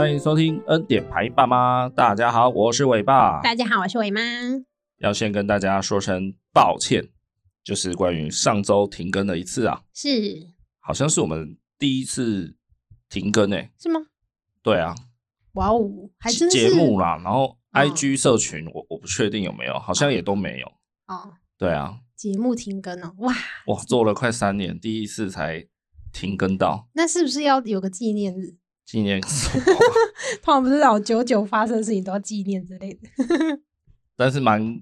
欢迎收听恩典牌爸妈，大家好，我是伟爸。大家好，我是伟妈。要先跟大家说声抱歉，就是关于上周停更的一次啊，是，好像是我们第一次停更诶、欸，是吗？对啊，哇哦，还真是。节目啦，然后 IG 社群我，我我不确定有没有，好像也都没有。哦。对啊，节目停更哦，哇。哇，做了快三年，第一次才停更到，那是不是要有个纪念日？纪念 通常不是老久久发生的事情都要纪念之类的。但是蛮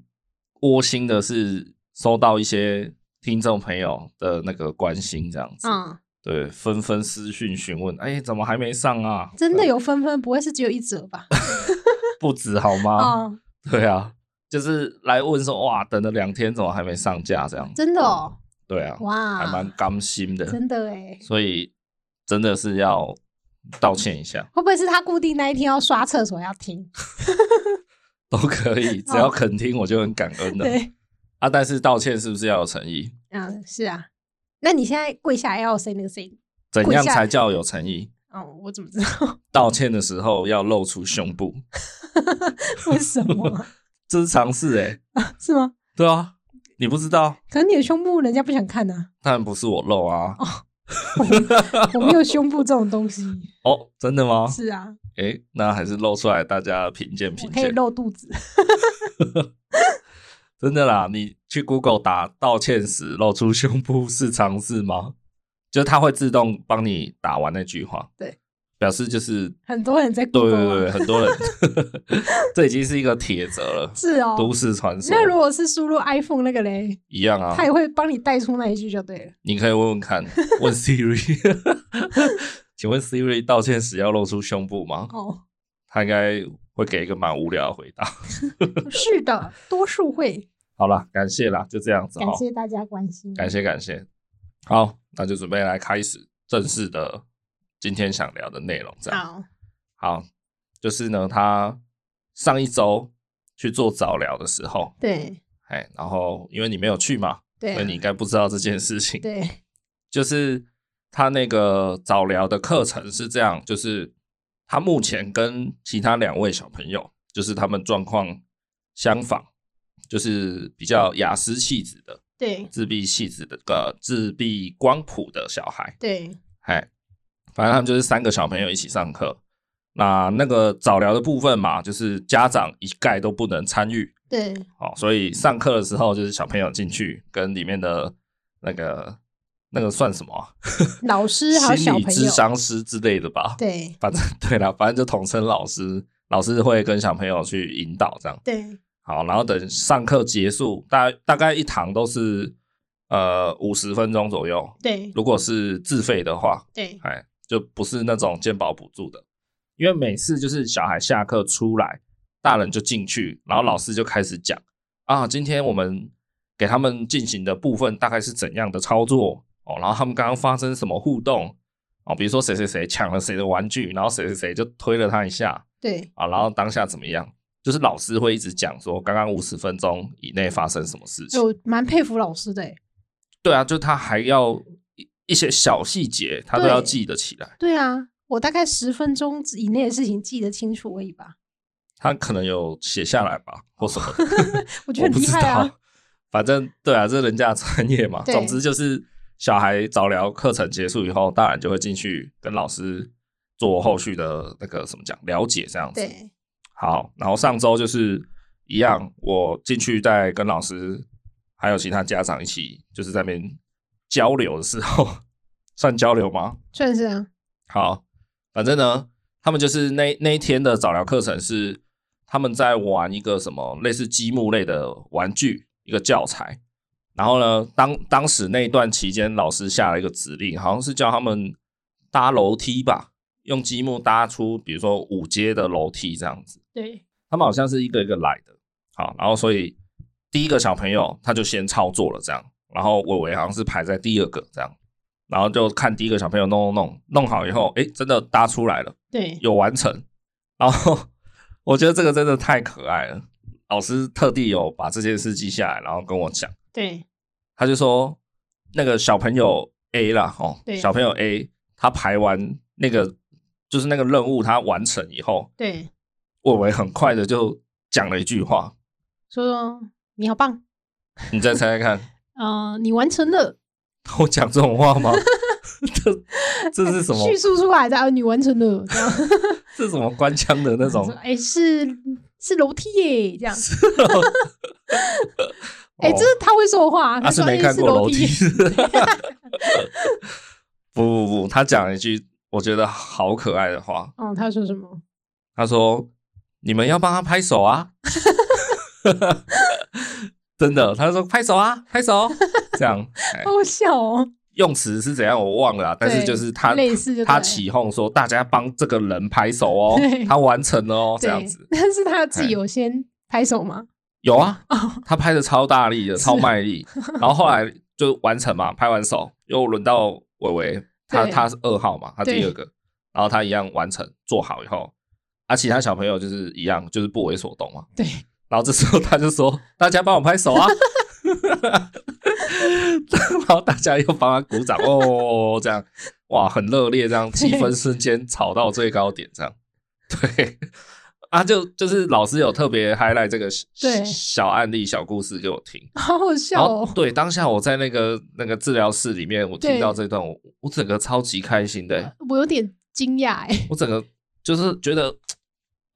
窝心的是，收到一些听众朋友的那个关心，这样子。嗯，对，纷纷私讯询问，哎、欸，怎么还没上啊？真的有纷纷，不会是只有一折吧？不止好吗？嗯，对啊，就是来问说，哇，等了两天，怎么还没上架？这样真的哦。对啊，哇，还蛮甘心的。真的哎。所以真的是要。道歉一下，会不会是他固定那一天要刷厕所要听？都可以，只要肯听我就很感恩的。对啊，但是道歉是不是要有诚意？嗯，是啊。那你现在跪下来要 say 那个 say？怎样才叫有诚意？哦，我怎么知道？道歉的时候要露出胸部。为什么？这是常识哎。啊，是吗？对啊，你不知道？可能你的胸部人家不想看呢。当然不是我露啊。哦 我没有胸部这种东西哦，真的吗？是啊，哎、欸，那还是露出来，大家品鉴品鉴。可以露肚子，真的啦！你去 Google 打道歉时露出胸部是常识吗？就它会自动帮你打完那句话。对。表示就是很多人在、啊、对对对，很多人，这已经是一个铁则了。是哦，都市传说。那如果是输入 iPhone 那个嘞，一样啊，他也会帮你带出那一句就对了。你可以问问看，问 Siri，请问 Siri 道歉时要露出胸部吗？哦，他应该会给一个蛮无聊的回答。是的，多数会。好了，感谢啦，就这样子。感谢大家关心，感谢感谢。好，那就准备来开始正式的。今天想聊的内容，这样。好，好，就是呢，他上一周去做早疗的时候，对，哎，然后因为你没有去嘛，对，所以你应该不知道这件事情，对，就是他那个早疗的课程是这样，就是他目前跟其他两位小朋友，就是他们状况相仿，就是比较雅斯气质的，对，自闭气质的个自闭光谱的小孩，对，哎。反正他们就是三个小朋友一起上课，那那个早疗的部分嘛，就是家长一概都不能参与。对，哦，所以上课的时候就是小朋友进去跟里面的那个那个算什么、啊？老师还有小朋友，心理咨商师之类的吧？对，反正对了，反正就统称老师，老师会跟小朋友去引导这样。对，好，然后等上课结束，大大概一堂都是呃五十分钟左右。对，如果是自费的话，对，哎。就不是那种健保补助的，因为每次就是小孩下课出来，大人就进去，然后老师就开始讲啊，今天我们给他们进行的部分大概是怎样的操作哦，然后他们刚刚发生什么互动哦，比如说谁谁谁抢了谁的玩具，然后谁谁谁就推了他一下，对。啊，然后当下怎么样，就是老师会一直讲说刚刚五十分钟以内发生什么事情，就蛮佩服老师的欸，对啊，就他还要。一些小细节，他都要记得起来。对啊，我大概十分钟以内的事情记得清楚而已吧。他可能有写下来吧，或什么的。我觉得很厉害啊。反正对啊，这是人家的专业嘛。总之就是，小孩早疗课程结束以后，大人就会进去跟老师做后续的那个什么讲了解这样子。对。好，然后上周就是一样，我进去再跟老师还有其他家长一起，就是在那边。交流的时候 算交流吗？算是啊。好，反正呢，他们就是那那一天的早疗课程是他们在玩一个什么类似积木类的玩具，一个教材。然后呢，当当时那一段期间，老师下了一个指令，好像是叫他们搭楼梯吧，用积木搭出，比如说五阶的楼梯这样子。对，他们好像是一个一个来的。好，然后所以第一个小朋友他就先操作了这样，然后伟伟好像是排在第二个这样，然后就看第一个小朋友弄弄弄弄好以后，诶，真的搭出来了，对，有完成。然后我觉得这个真的太可爱了，老师特地有把这件事记下来，然后跟我讲。对，他就说那个小朋友 A 啦，哦，对，小朋友 A 他排完那个就是那个任务，他完成以后，对，伟伟很快的就讲了一句话。说你好棒，你再猜猜看。嗯、呃，你完成了。我讲这种话吗？这这是什么？叙述出来的啊，你完成了。这样，这是什么官腔的那种？哎、欸，是是楼梯耶，这样。哎、欸，这是他会说话，他是没看过楼梯。不不不，他讲了一句我觉得好可爱的话。哦，他说什么？他说：“你们要帮他拍手啊。”真的，他就说拍手啊，拍手，这样，好笑哦。用词是怎样我忘了，但是就是他他起哄说大家帮这个人拍手哦，他完成了哦，这样子。但是他自己有先拍手吗？有啊，他拍的超大力的，超卖力。然后后来就完成嘛，拍完手又轮到伟伟，他他是二号嘛，他第二个，然后他一样完成做好以后，啊，其他小朋友就是一样，就是不为所动嘛。对。然后这时候他就说：“ 大家帮我拍手啊！” 然后大家又帮他鼓掌哦，这样。哇，很热烈，这样气氛瞬间炒到最高点，这样。对。啊，就就是老师有特别 highlight 这个小案例、小故事给我听，好好笑哦。对，当下我在那个那个治疗室里面，我听到这段，我我整个超级开心的，我有点惊讶哎，我整个就是觉得。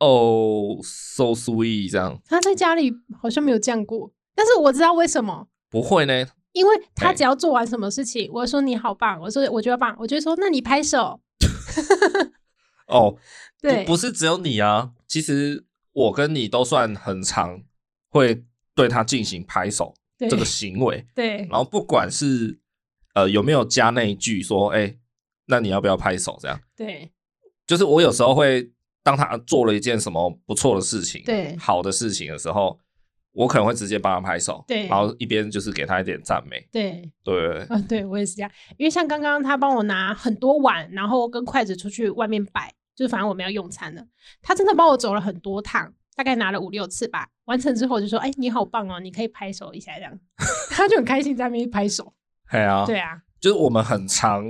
哦、oh,，so sweet，这样。他在家里好像没有这样过，但是我知道为什么不会呢？因为他只要做完什么事情，欸、我说你好棒，我说我觉得棒，我就说那你拍手。哦、oh,，对，不是只有你啊，其实我跟你都算很常会对他进行拍手这个行为。对，然后不管是呃有没有加那一句说，哎、欸，那你要不要拍手？这样，对，就是我有时候会。当他做了一件什么不错的事情，对，好的事情的时候，我可能会直接帮他拍手，对，然后一边就是给他一点赞美，对，对，嗯，对我也是这样，因为像刚刚他帮我拿很多碗，然后跟筷子出去外面摆，就是反正我们要用餐了，他真的帮我走了很多趟，大概拿了五六次吧，完成之后就说，哎，你好棒哦，你可以拍手一下这样，他就很开心在那边拍手，对啊，对啊，就是我们很常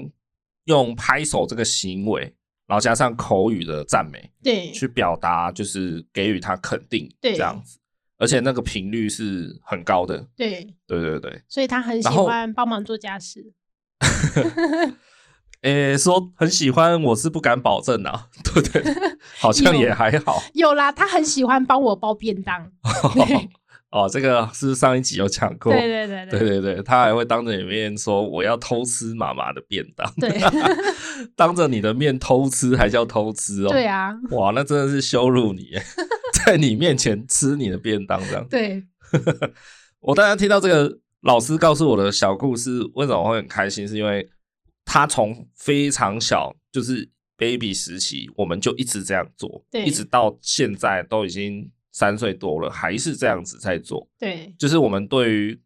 用拍手这个行为。然后加上口语的赞美，对，去表达就是给予他肯定，对，这样子，而且那个频率是很高的，对，对对对，所以他很喜欢帮忙做家事。诶，说很喜欢，我是不敢保证啊，对对，好像也还好。有，有啦，他很喜欢帮我包便当。哦，这个是上一集有讲过，对对对。对对对，他还会当着你面说我要偷吃妈妈的便当，对，当着你的面偷吃还叫偷吃哦，对啊，哇，那真的是羞辱你，在你面前吃你的便当这样，对，我当然听到这个老师告诉我的小故事，为什么会很开心？是因为他从非常小，就是 baby 时期，我们就一直这样做，对，一直到现在都已经。三岁多了，还是这样子在做。对，就是我们对于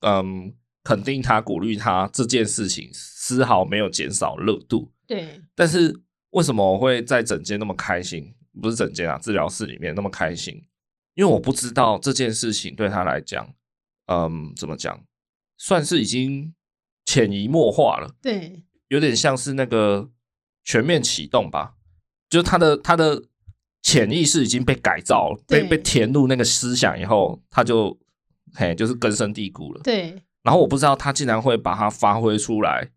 嗯肯定他、鼓励他这件事情，丝毫没有减少热度。对，但是为什么我会在整间那么开心？不是整间啊，治疗室里面那么开心？因为我不知道这件事情对他来讲，嗯，怎么讲，算是已经潜移默化了。对，有点像是那个全面启动吧，就是他的他的。潜意识已经被改造了，被被填入那个思想以后，他就嘿，就是根深蒂固了。对。然后我不知道他竟然会把它发挥出来，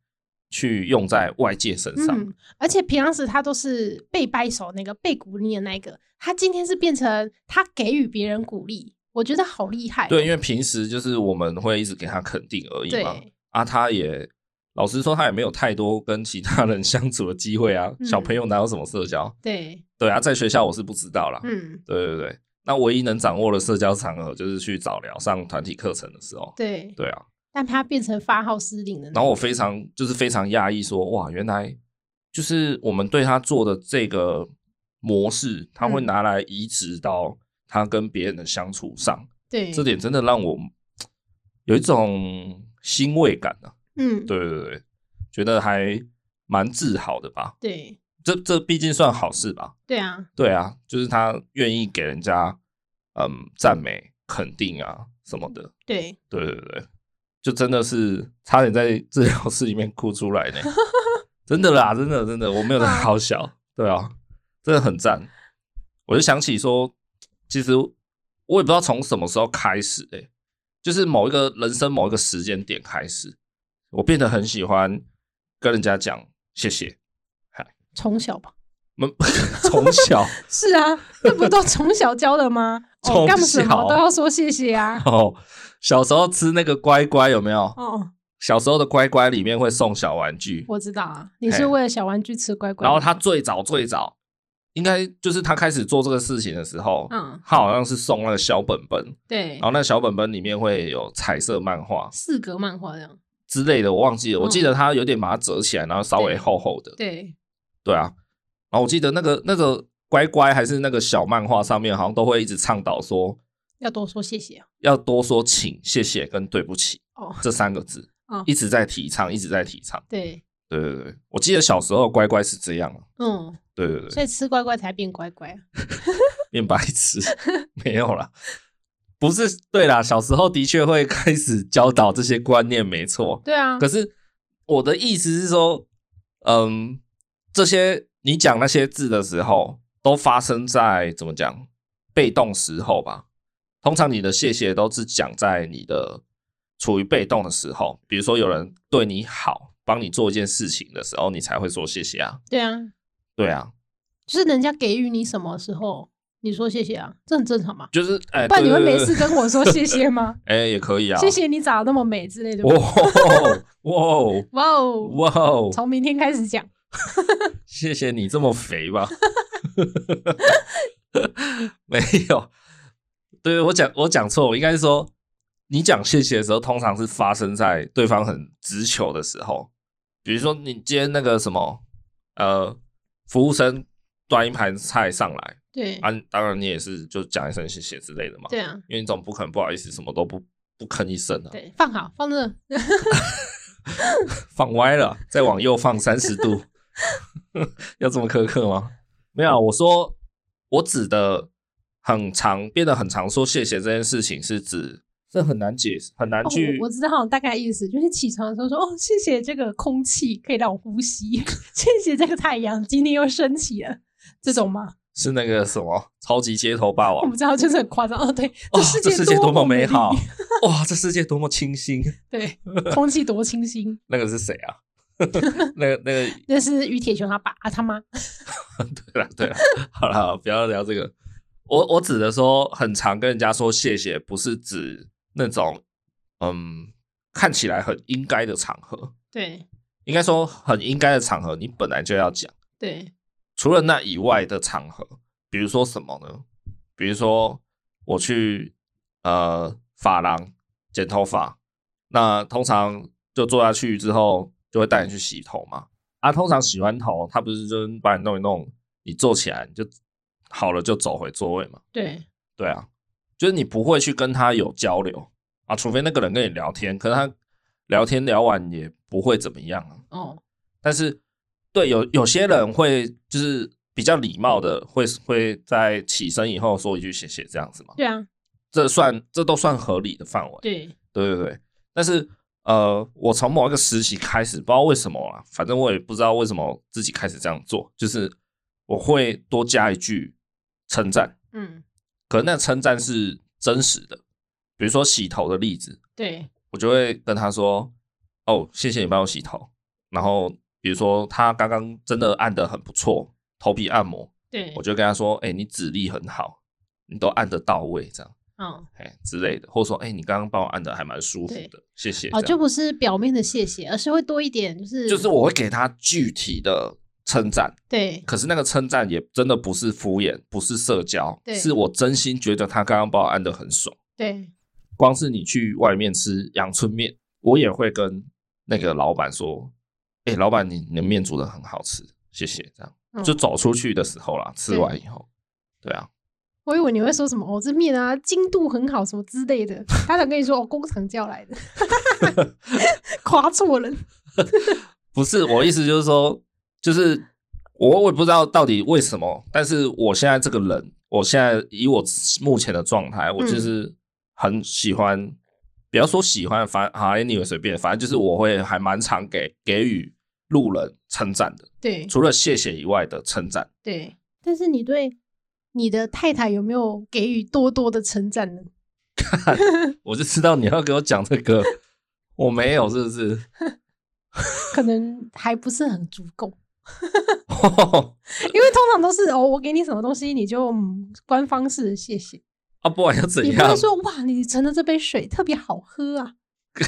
去用在外界身上。嗯。而且平常时他都是被掰手那个，被鼓励的那个，他今天是变成他给予别人鼓励，我觉得好厉害。对，因为平时就是我们会一直给他肯定而已嘛。啊，他也。老实说，他也没有太多跟其他人 相处的机会啊。嗯、小朋友哪有什么社交？对对啊，在学校我是不知道啦。嗯，对对对。那唯一能掌握的社交场合，就是去早聊上团体课程的时候。对对啊。但他变成发号施令的。然后我非常就是非常讶异，说哇，原来就是我们对他做的这个模式，他会拿来移植到他跟别人的相处上。对，这点真的让我有一种欣慰感啊。嗯，对对对，觉得还蛮自豪的吧。对，这这毕竟算好事吧。对啊，对啊，就是他愿意给人家嗯赞美、肯定啊什么的。对，对对对，就真的是差点在治疗室里面哭出来呢。真的啦，真的真的，我没有在好小。对啊，真的很赞。我就想起说，其实我也不知道从什么时候开始，哎，就是某一个人生某一个时间点开始。我变得很喜欢跟人家讲谢谢，从小吧，从小 是啊，这不都从小教的吗？从小、哦、干什么都要说谢谢啊。哦，小时候吃那个乖乖有没有？哦，小时候的乖乖里面会送小玩具，我知道啊。你是为了小玩具吃乖乖？然后他最早最早应该就是他开始做这个事情的时候，嗯，他好像是送那个小本本，对，然后那小本本里面会有彩色漫画，四格漫画这样。之类的，我忘记了。我记得他有点把它折起来，然后稍微厚厚的。对，对啊。然后我记得那个那个乖乖还是那个小漫画上面，好像都会一直倡导说要多说谢谢，要多说请、谢谢跟对不起哦这三个字，哦，一直在提倡，一直在提倡。对，对对对，我记得小时候乖乖是这样。嗯，对对对，所以吃乖乖才变乖乖，变白痴没有啦。不是，对啦，小时候的确会开始教导这些观念，没错。对啊。可是我的意思是说，嗯，这些你讲那些字的时候，都发生在怎么讲被动时候吧？通常你的谢谢都是讲在你的处于被动的时候，比如说有人对你好，帮你做一件事情的时候，你才会说谢谢啊。对啊，对啊，就是人家给予你什么时候。你说谢谢啊，这很正常嘛。就是，不然你会没事跟我说谢谢吗？哎、欸，也可以啊。谢谢你长得那么美之类的。哇哇哇哦哇哦！从明天开始讲。谢谢你这么肥吧？没有，对我讲我讲错，我应该是说，你讲谢谢的时候，通常是发生在对方很直求的时候。比如说，你今天那个什么，呃，服务生端一盘菜上来。对，啊，当然你也是就讲一声谢谢之类的嘛。对啊，因为你总不可能不好意思什么都不不吭一声啊。对，放好，放这，放歪了，再往右放三十度 要这么苛刻吗？没有，我说我指的很常变得很常说谢谢这件事情，是指这很难解释，很难去。哦、我，我知道大概意思，就是起床的时候说哦，谢谢这个空气可以让我呼吸，谢谢这个太阳今天又升起了，这种吗？是那个什么超级街头霸王？我不知道，就是很夸张哦。对，哦，这世界多么美好！哇，这世界多么清新！对，空气多清新。那个是谁啊？那个那个那是于铁雄他爸啊，他妈。对了对了，好了，不要聊这个。我我指的说，很常跟人家说谢谢，不是指那种嗯看起来很应该的场合。对，应该说很应该的场合，你本来就要讲。对。除了那以外的场合，比如说什么呢？比如说我去呃发廊剪头发，那通常就坐下去之后，就会带你去洗头嘛。啊，通常洗完头，他不是就把你弄一弄，你坐起来你就好了，就走回座位嘛。对，对啊，就是你不会去跟他有交流啊，除非那个人跟你聊天，可是他聊天聊完也不会怎么样啊。哦，但是。对，有有些人会就是比较礼貌的，会会在起身以后说一句谢谢这样子嘛。对啊，这算这都算合理的范围。对，对对对。但是呃，我从某一个时期开始，不知道为什么啊，反正我也不知道为什么自己开始这样做，就是我会多加一句称赞。嗯，可能那称赞是真实的，比如说洗头的例子，对，我就会跟他说：“哦，谢谢你帮我洗头。”然后。比如说，他刚刚真的按得很不错，头皮按摩，对，我就跟他说：“哎、欸，你指力很好，你都按得到位，这样，嗯，哎之类的，或者说，哎、欸，你刚刚帮我按的还蛮舒服的，谢谢。”哦，就不是表面的谢谢，而是会多一点，就是就是我会给他具体的称赞，对。可是那个称赞也真的不是敷衍，不是社交，对，是我真心觉得他刚刚把我按的很爽，对。光是你去外面吃阳春面，我也会跟那个老板说：“哎、欸，老板，你你的面煮的很好吃，谢谢。”这样、嗯、就走出去的时候啦，吃完以后，对，对啊。我以为你会说什么哦，这面啊精度很好什么之类的。他想跟你说哦，工厂叫来的，夸错人。不是我意思，就是说，就是我我也不知道到底为什么，但是我现在这个人，我现在以我目前的状态，我就是很喜欢，嗯、不要说喜欢，反正好，anyway 随便，反正就是我会还蛮常给给予路人称赞的。对，除了谢谢以外的称赞。对，但是你对。你的太太有没有给予多多的称赞呢？我就知道你要给我讲这个，我没有，是不是？可能还不是很足够，因为通常都是哦，我给你什么东西，你就官方式的谢谢啊，不管要怎样，你不会说哇，你盛的这杯水特别好喝啊。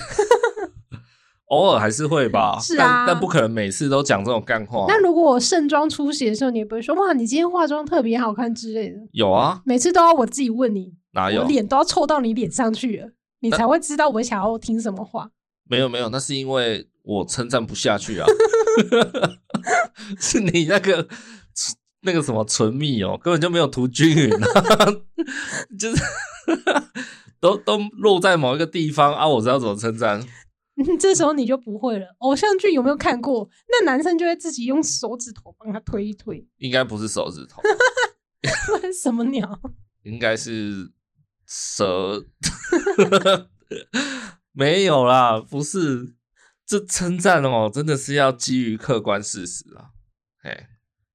偶尔还是会吧，是啊，但，但不可能每次都讲这种干话。那如果我盛装出席的时候，你也不会说哇，你今天化妆特别好看之类的。有啊，每次都要我自己问你，哪有？我脸都要凑到你脸上去了，你才会知道我想要听什么话。没有没有，那是因为我称赞不下去啊。是你那个那个什么唇蜜哦，根本就没有涂均匀啊，就是 都都落在某一个地方啊，我知道怎么称赞。这时候你就不会了。偶像剧有没有看过？那男生就会自己用手指头帮他推一推。应该不是手指头，什么鸟？应该是蛇。没有啦，不是。这称赞哦，真的是要基于客观事实啊。哎，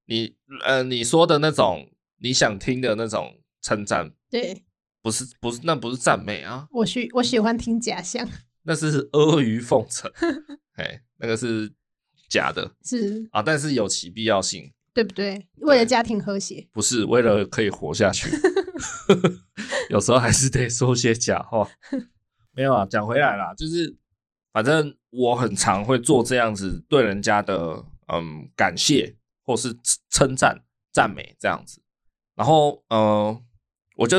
你呃，你说的那种你想听的那种称赞，对，不是不是，那不是赞美啊。我喜我喜欢听假象。那是阿谀奉承，哎，那个是假的，是啊，但是有其必要性，对不对？为了家庭和谐，不是为了可以活下去 有时候还是得说些假话。没有啊，讲回来啦，就是反正我很常会做这样子对人家的嗯感谢或是称赞赞美这样子，然后嗯、呃，我就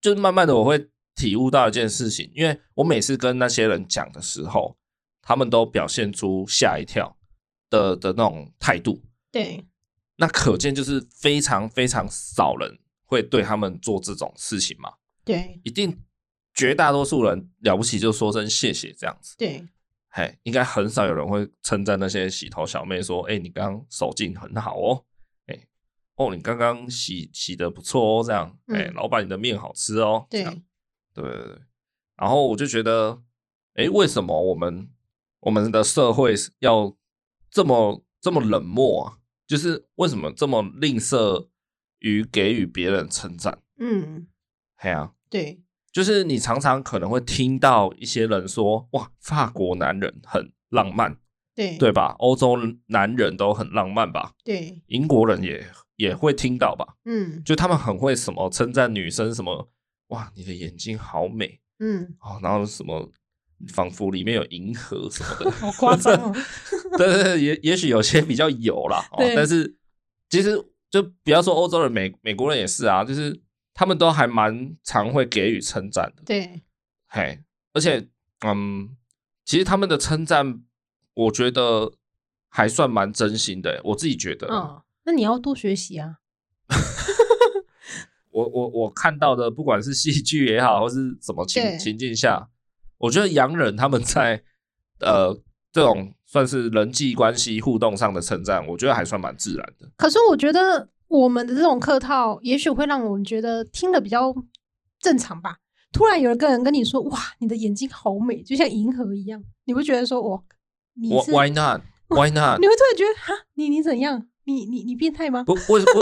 就慢慢的我会。体悟到一件事情，因为我每次跟那些人讲的时候，他们都表现出吓一跳的的那种态度。对，那可见就是非常非常少人会对他们做这种事情嘛。对，一定绝大多数人了不起就说声谢谢这样子。对，嘿，应该很少有人会称赞那些洗头小妹说：“哎、欸，你刚刚手劲很好哦。”哎，哦，你刚刚洗洗的不错哦，这样。哎、嗯，老板，你的面好吃哦。对。对对对，然后我就觉得，哎，为什么我们我们的社会要这么这么冷漠啊？就是为什么这么吝啬于给予别人称赞？嗯，对啊，对，就是你常常可能会听到一些人说，哇，法国男人很浪漫，对对吧？欧洲男人都很浪漫吧？对，英国人也也会听到吧？嗯，就他们很会什么称赞女生什么。哇，你的眼睛好美，嗯，哦，然后什么，仿佛里面有银河什么的，好夸张哦。对对对，也也许有些比较有啦，哦，但是其实就不要说欧洲人，美美国人也是啊，就是他们都还蛮常会给予称赞的，对，嘿，而且嗯，其实他们的称赞，我觉得还算蛮真心的，我自己觉得，嗯，那你要多学习啊。我我我看到的，不管是戏剧也好，或是什么情情境下，我觉得洋人他们在呃这种算是人际关系互动上的称赞，我觉得还算蛮自然的。可是我觉得我们的这种客套，也许会让我们觉得听得比较正常吧。突然有一个人跟你说：“哇，你的眼睛好美，就像银河一样。”你会觉得说：“哇，你是 Why not? Why not？” 你会突然觉得：“哈，你你怎样？你你你变态吗？”不，为什么？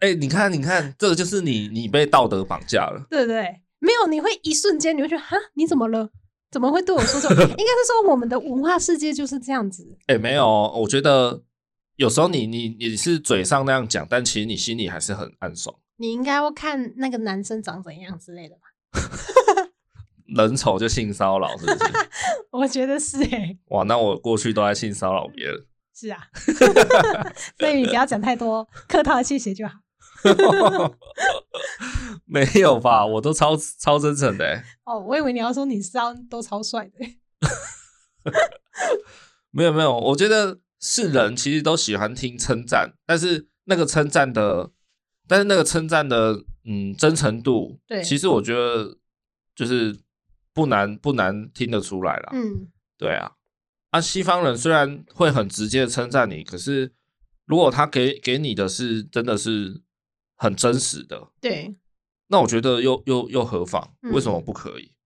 哎、欸，你看，你看，这个就是你，你被道德绑架了，对不对？没有，你会一瞬间，你会觉得，哈，你怎么了？怎么会对我说这？应该是说，我们的文化世界就是这样子。哎、欸，没有，我觉得有时候你，你，你是嘴上那样讲，但其实你心里还是很暗爽。你应该要看那个男生长怎样之类的吧？人丑就性骚扰，是不是？我觉得是哎、欸。哇，那我过去都在性骚扰别人。是啊，所以你不要讲太多，客套的谢谢就好。没有吧？我都超超真诚的、欸。哦，我以为你要说你是要都超帅的。没有没有，我觉得是人其实都喜欢听称赞，但是那个称赞的，但是那个称赞的，嗯，真诚度，对，其实我觉得就是不难不难听得出来啦。嗯，对啊，啊，西方人虽然会很直接的称赞你，可是如果他给给你的是真的是很真实的，对，那我觉得又又又何妨？为什么不可以？嗯、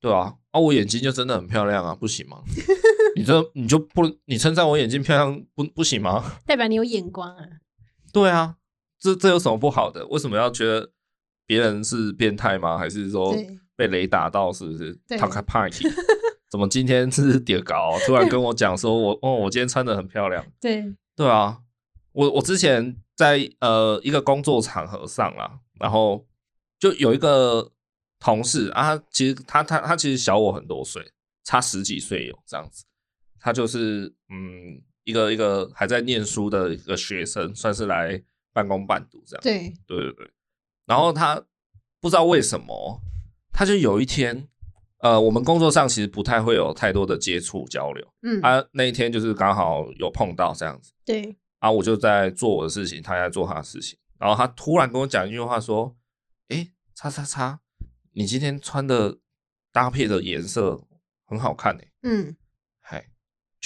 对啊，啊，我眼睛就真的很漂亮啊，不行吗？你这你就不你称赞我眼睛漂亮不不行吗？代表你有眼光啊。对啊，这这有什么不好的？为什么要觉得别人是变态吗？还是说被雷打到？是不是？对。他开 party，怎么今天是跌高？突然跟我讲说我哦，我今天穿的很漂亮。对。对啊，我我之前在呃一个工作场合上啊，然后就有一个同事啊，其实他他他其实小我很多岁，差十几岁有这样子。他就是嗯，一个一个还在念书的一个学生，算是来半工半读这样。对对对对。然后他不知道为什么，他就有一天，呃，我们工作上其实不太会有太多的接触交流。嗯。他、啊、那一天就是刚好有碰到这样子。对。然后我就在做我的事情，他在做他的事情。然后他突然跟我讲一句话说：“哎，叉叉叉，你今天穿的搭配的颜色很好看诶。”嗯。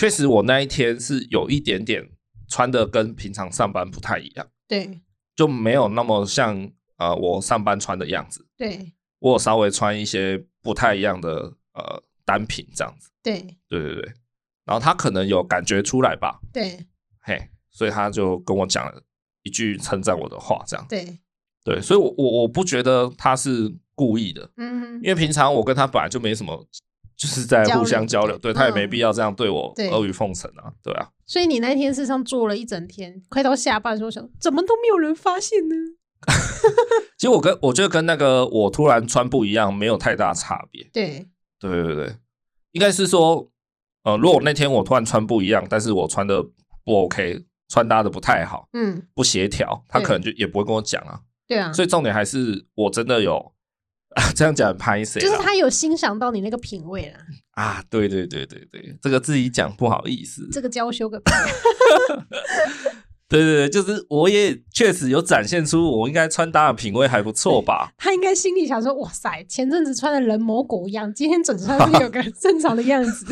确实，我那一天是有一点点穿的跟平常上班不太一样，对，就没有那么像呃我上班穿的样子，对，我有稍微穿一些不太一样的呃单品这样子，对，对对对，然后他可能有感觉出来吧，对，嘿，所以他就跟我讲了一句称赞我的话，这样，对，对，所以我我我不觉得他是故意的，嗯哼，因为平常我跟他本来就没什么。就是在互相交流，对，他也没必要这样对我阿谀奉承啊，对啊。所以你那天事实上做了一整天，快到下班的时候想，怎么都没有人发现呢？其实我跟我觉得跟那个我突然穿不一样没有太大差别。对，对对对，应该是说，呃，如果那天我突然穿不一样，但是我穿的不 OK，穿搭的不太好，嗯，不协调，他可能就也不会跟我讲啊。对啊，所以重点还是我真的有。啊，这样讲拍谁？就是他有欣赏到你那个品味了啊！对对对对对，这个自己讲不好意思，这个娇羞个屁！对对对，就是我也确实有展现出我应该穿搭的品味还不错吧？他应该心里想说：哇塞，前阵子穿的人模狗样，今天整穿是有个正常的样子。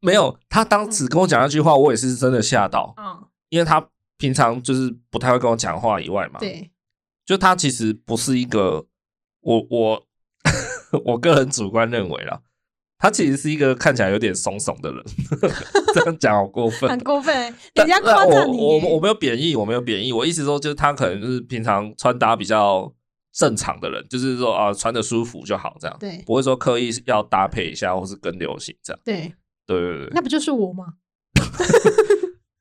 没有，他当时跟我讲那句话，我也是真的吓到。嗯，因为他平常就是不太会跟我讲话以外嘛，对，就他其实不是一个。我我我个人主观认为啦，他其实是一个看起来有点怂怂的人，这样讲好过分，很过分，人家夸赞你。我我我没有贬义，我没有贬义，我意思说就是他可能就是平常穿搭比较正常的人，就是说啊穿得舒服就好，这样，对，不会说刻意要搭配一下或是跟流行这样，对，对对对，那不就是我吗？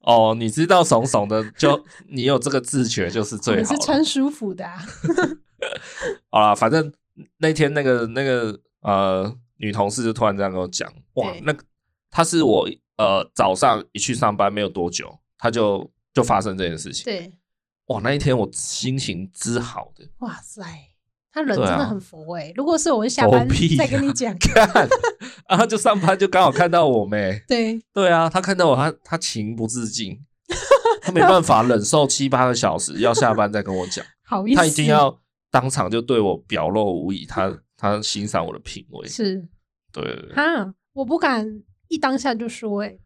哦，你知道怂怂的，就你有这个自觉就是最好，是穿舒服的啊。好啦，反正那天那个那个呃女同事就突然这样跟我讲，哇，那个她是我呃早上一去上班没有多久，她就就发生这件事情。对，哇，那一天我心情之好的，哇塞，他人真的很佛哎、欸。啊、如果是我下班再跟你讲，看然后，就上班就刚好看到我没？对。对啊，他看到我，他他情不自禁，他没办法忍受七八个小时，要下班再跟我讲，好意思，他一定要。当场就对我表露无遗，他他欣赏我的品味，是，对，对，对，哈，我不敢一当下就说、欸，哎，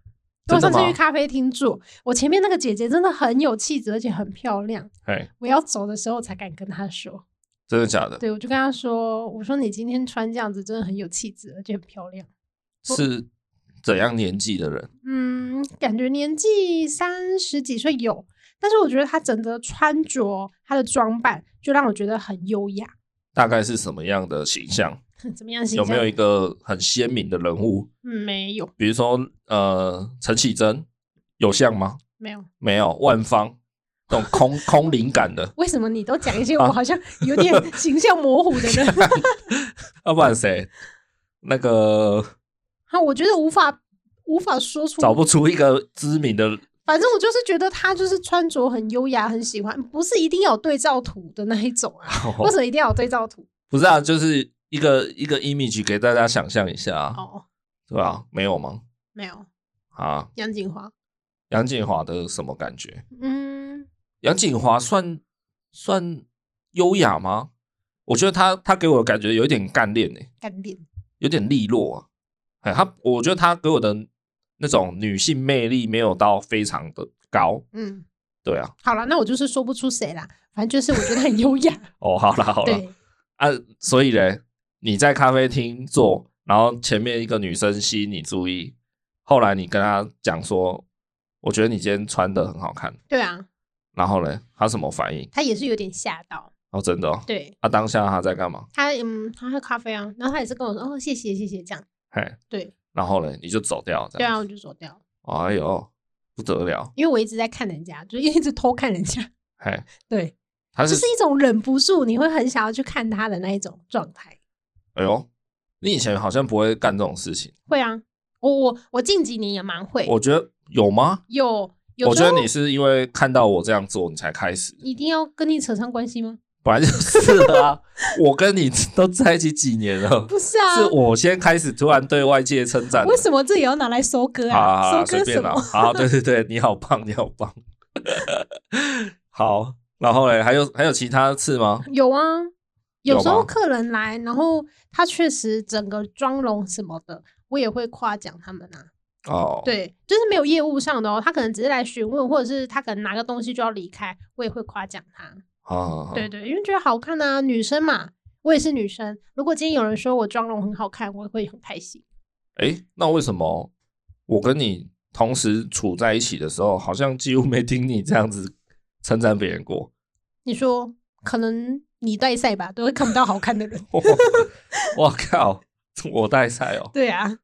我上次去咖啡厅住，我前面那个姐姐真的很有气质，而且很漂亮，嘿我要走的时候才敢跟她说，真的假的？对，我就跟她说，我说你今天穿这样子真的很有气质，而且很漂亮，是怎样年纪的人？嗯，感觉年纪三十几岁有。但是我觉得她整个穿着，她的装扮就让我觉得很优雅。大概是什么样的形象？怎么样形象？有没有一个很鲜明的人物？嗯，没有。比如说，呃，陈绮贞有像吗？没有，没有。万芳这种空 空灵感的。为什么你都讲一些我好像有点 形象模糊的人？要不然谁？那个，啊，我觉得无法无法说出，找不出一个知名的。反正我就是觉得他就是穿着很优雅，很喜欢，不是一定要有对照图的那一种啊。哦、为什么一定要有对照图？不是啊，就是一个一个 image 给大家想象一下啊。哦，对吧？没有吗？没有啊。杨谨华，杨谨华的什么感觉？嗯，杨谨华算算优雅吗？我觉得他他给我的感觉有点干练诶，干练，有点利落啊。哎，他我觉得他给我的那种女性魅力没有到非常的高。嗯，对啊。好了，那我就是说不出谁啦，反正就是我觉得很优雅。哦，好了好了。对啊，所以嘞，你在咖啡厅坐，然后前面一个女生吸引你注意，后来你跟她讲说，我觉得你今天穿的很好看。对啊。然后嘞，她什么反应？她也是有点吓到。哦，真的哦。对。她、啊、当下她在干嘛？她嗯，她喝咖啡啊，然后她也是跟我说，哦，谢谢谢谢这样。嘿，对。然后嘞，你就走掉。对啊，我就走掉。哎呦，不得了！因为我一直在看人家，就一直偷看人家。嘿，对，他是就是一种忍不住，你会很想要去看他的那一种状态。哎呦，你以前好像不会干这种事情。会啊，我我我近几年也蛮会。我觉得有吗？有，有。我觉得你是因为看到我这样做，你才开始。一定要跟你扯上关系吗？本来就是啊，我跟你都在一起几年了，不是啊？是我先开始突然对外界称赞。为什么这也要拿来收割啊？收割什么？好，对对对，你好棒，你好棒。好，然后嘞，还有还有其他次吗？有啊，有时候客人来，然后他确实整个妆容什么的，我也会夸奖他们啊。哦，对，就是没有业务上的哦，他可能只是来询问，或者是他可能拿个东西就要离开，我也会夸奖他。啊，对对，因为觉得好看啊，女生嘛，我也是女生。如果今天有人说我妆容很好看，我也会很开心。哎，那为什么我跟你同时处在一起的时候，好像几乎没听你这样子称赞别人过？你说，可能你带赛吧，都会看不到好看的人。我靠，我带赛哦。对啊，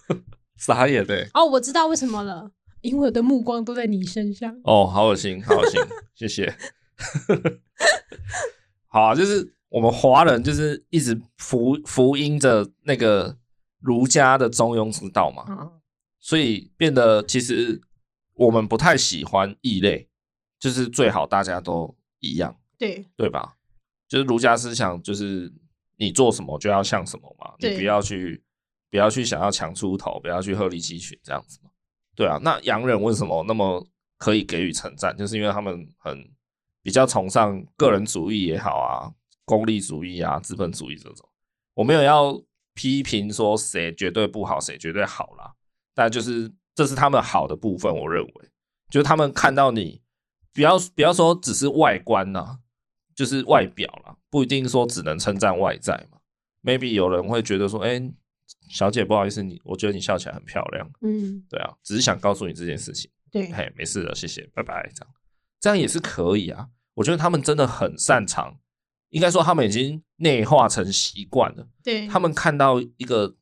傻眼的。哦，我知道为什么了，因为我的目光都在你身上。哦，好恶心，好恶心，谢谢。好啊，就是我们华人就是一直福福音着那个儒家的中庸之道嘛，嗯，所以变得其实我们不太喜欢异类，就是最好大家都一样，对对吧？就是儒家思想，就是你做什么就要像什么嘛，你不要去不要去想要强出头，不要去鹤立鸡群这样子嘛，对啊。那洋人为什么那么可以给予称赞？就是因为他们很。比较崇尚个人主义也好啊，功利主义啊，资本主义这种，我没有要批评说谁绝对不好，谁绝对好啦。但就是这是他们好的部分，我认为，就是他们看到你，不要不要说只是外观呐、啊，就是外表啦，不一定说只能称赞外在嘛。Maybe 有人会觉得说，哎、欸，小姐不好意思，你我觉得你笑起来很漂亮，嗯，对啊，只是想告诉你这件事情，对，嘿，没事的，谢谢，拜拜，这样。这样也是可以啊。我觉得他们真的很擅长，应该说他们已经内化成习惯了。对，他们看到一个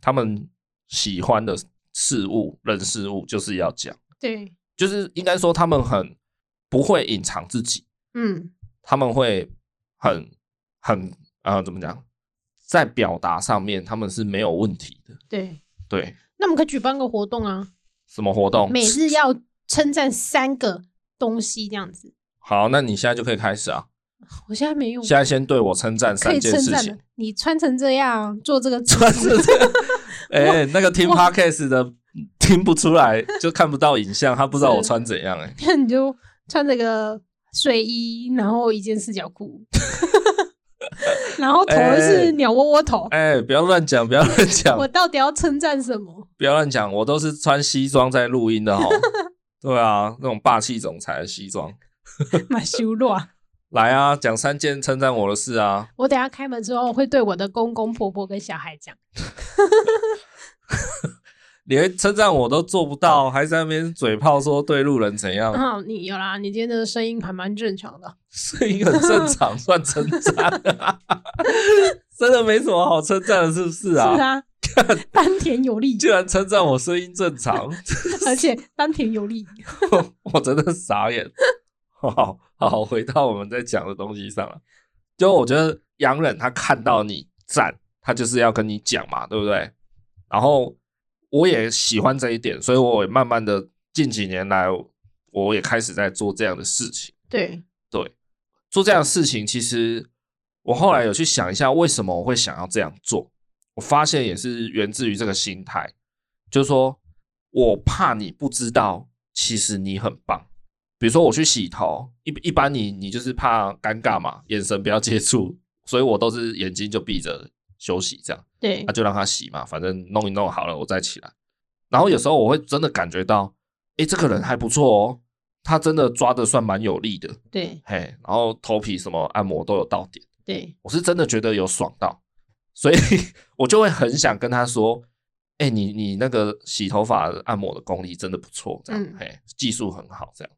他们喜欢的事物、人事物，就是要讲。对，就是应该说他们很不会隐藏自己。嗯，他们会很很啊、呃，怎么讲，在表达上面他们是没有问题的。对对，那我们可以举办个活动啊。什么活动？每日要称赞三个东西，这样子。好，那你现在就可以开始啊！我现在没用。现在先对我称赞三件事情。你穿成这样，做这个穿成这样，哎、欸，那个听 podcast 的听不出来，就看不到影像，他不知道我穿怎样、欸。哎，那你就穿这个睡衣，然后一件四角裤，然后头是鸟窝窝头。哎、欸，不要乱讲，不要乱讲。我到底要称赞什么？不要乱讲，我都是穿西装在录音的哈。对啊，那种霸气总裁的西装，蛮羞辱啊！来啊，讲三件称赞我的事啊！我等下开门之后会对我的公公婆婆跟小孩讲，连称赞我都做不到，还在那边嘴炮说对路人怎样？啊，你有啦，你今天的声音还蛮正常的，声音很正常，算称赞啊？真的没什么好称赞的，是不是啊？是啊。丹田有力，居然称赞我声音正常，而且丹田有力，我真的傻眼。好好，回到我们在讲的东西上了。就我觉得洋人他看到你赞，他就是要跟你讲嘛，对不对？然后我也喜欢这一点，所以我也慢慢的近几年来，我也开始在做这样的事情。对对，做这样的事情，其实我后来有去想一下，为什么我会想要这样做。我发现也是源自于这个心态，就是说，我怕你不知道，其实你很棒。比如说我去洗头，一一般你你就是怕尴尬嘛，眼神不要接触，所以我都是眼睛就闭着休息这样。对，那就让他洗嘛，反正弄一弄好了，我再起来。然后有时候我会真的感觉到，哎，这个人还不错哦，他真的抓的算蛮有力的。对，嘿，然后头皮什么按摩都有到点。对，我是真的觉得有爽到，所以 我就会很想跟他说，哎，你你那个洗头发按摩的功力真的不错，这样，嗯、嘿，技术很好，这样。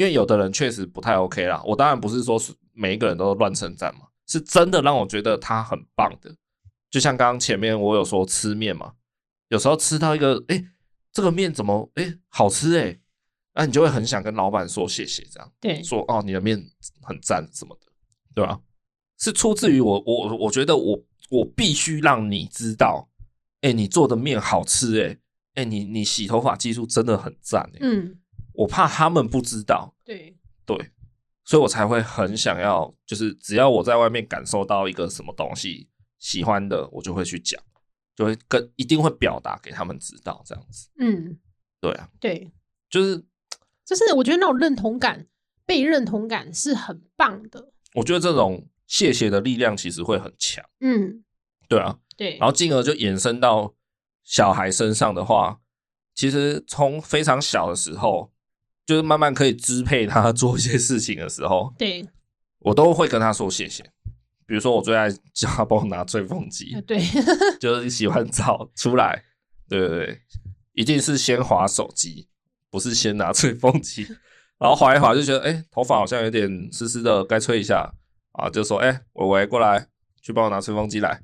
因为有的人确实不太 OK 啦，我当然不是说是每一个人都乱称赞嘛，是真的让我觉得他很棒的。就像刚刚前面我有说吃面嘛，有时候吃到一个，哎，这个面怎么，哎，好吃哎，那你就会很想跟老板说谢谢，这样，对，说哦，你的面很赞什么的，对吧？是出自于我，我我觉得我我必须让你知道，哎，你做的面好吃，哎，哎，你你洗头发技术真的很赞，嗯，我怕他们不知道，对。对，所以我才会很想要，就是只要我在外面感受到一个什么东西喜欢的，我就会去讲，就会跟一定会表达给他们知道，这样子，嗯，对啊，对，就是就是我觉得那种认同感、被认同感是很棒的，我觉得这种。谢谢的力量其实会很强，嗯，对啊，对，然后进而就延伸到小孩身上的话，其实从非常小的时候，就是慢慢可以支配他 做一些事情的时候，对，我都会跟他说谢谢。比如说，我最爱叫他帮我拿吹风机，对，就是洗完澡出来，对对对，一定是先划手机，不是先拿吹风机，然后划一划就觉得，哎，头发好像有点湿湿的，该吹一下。啊，就说哎，伟、欸、伟过来，去帮我拿吹风机来。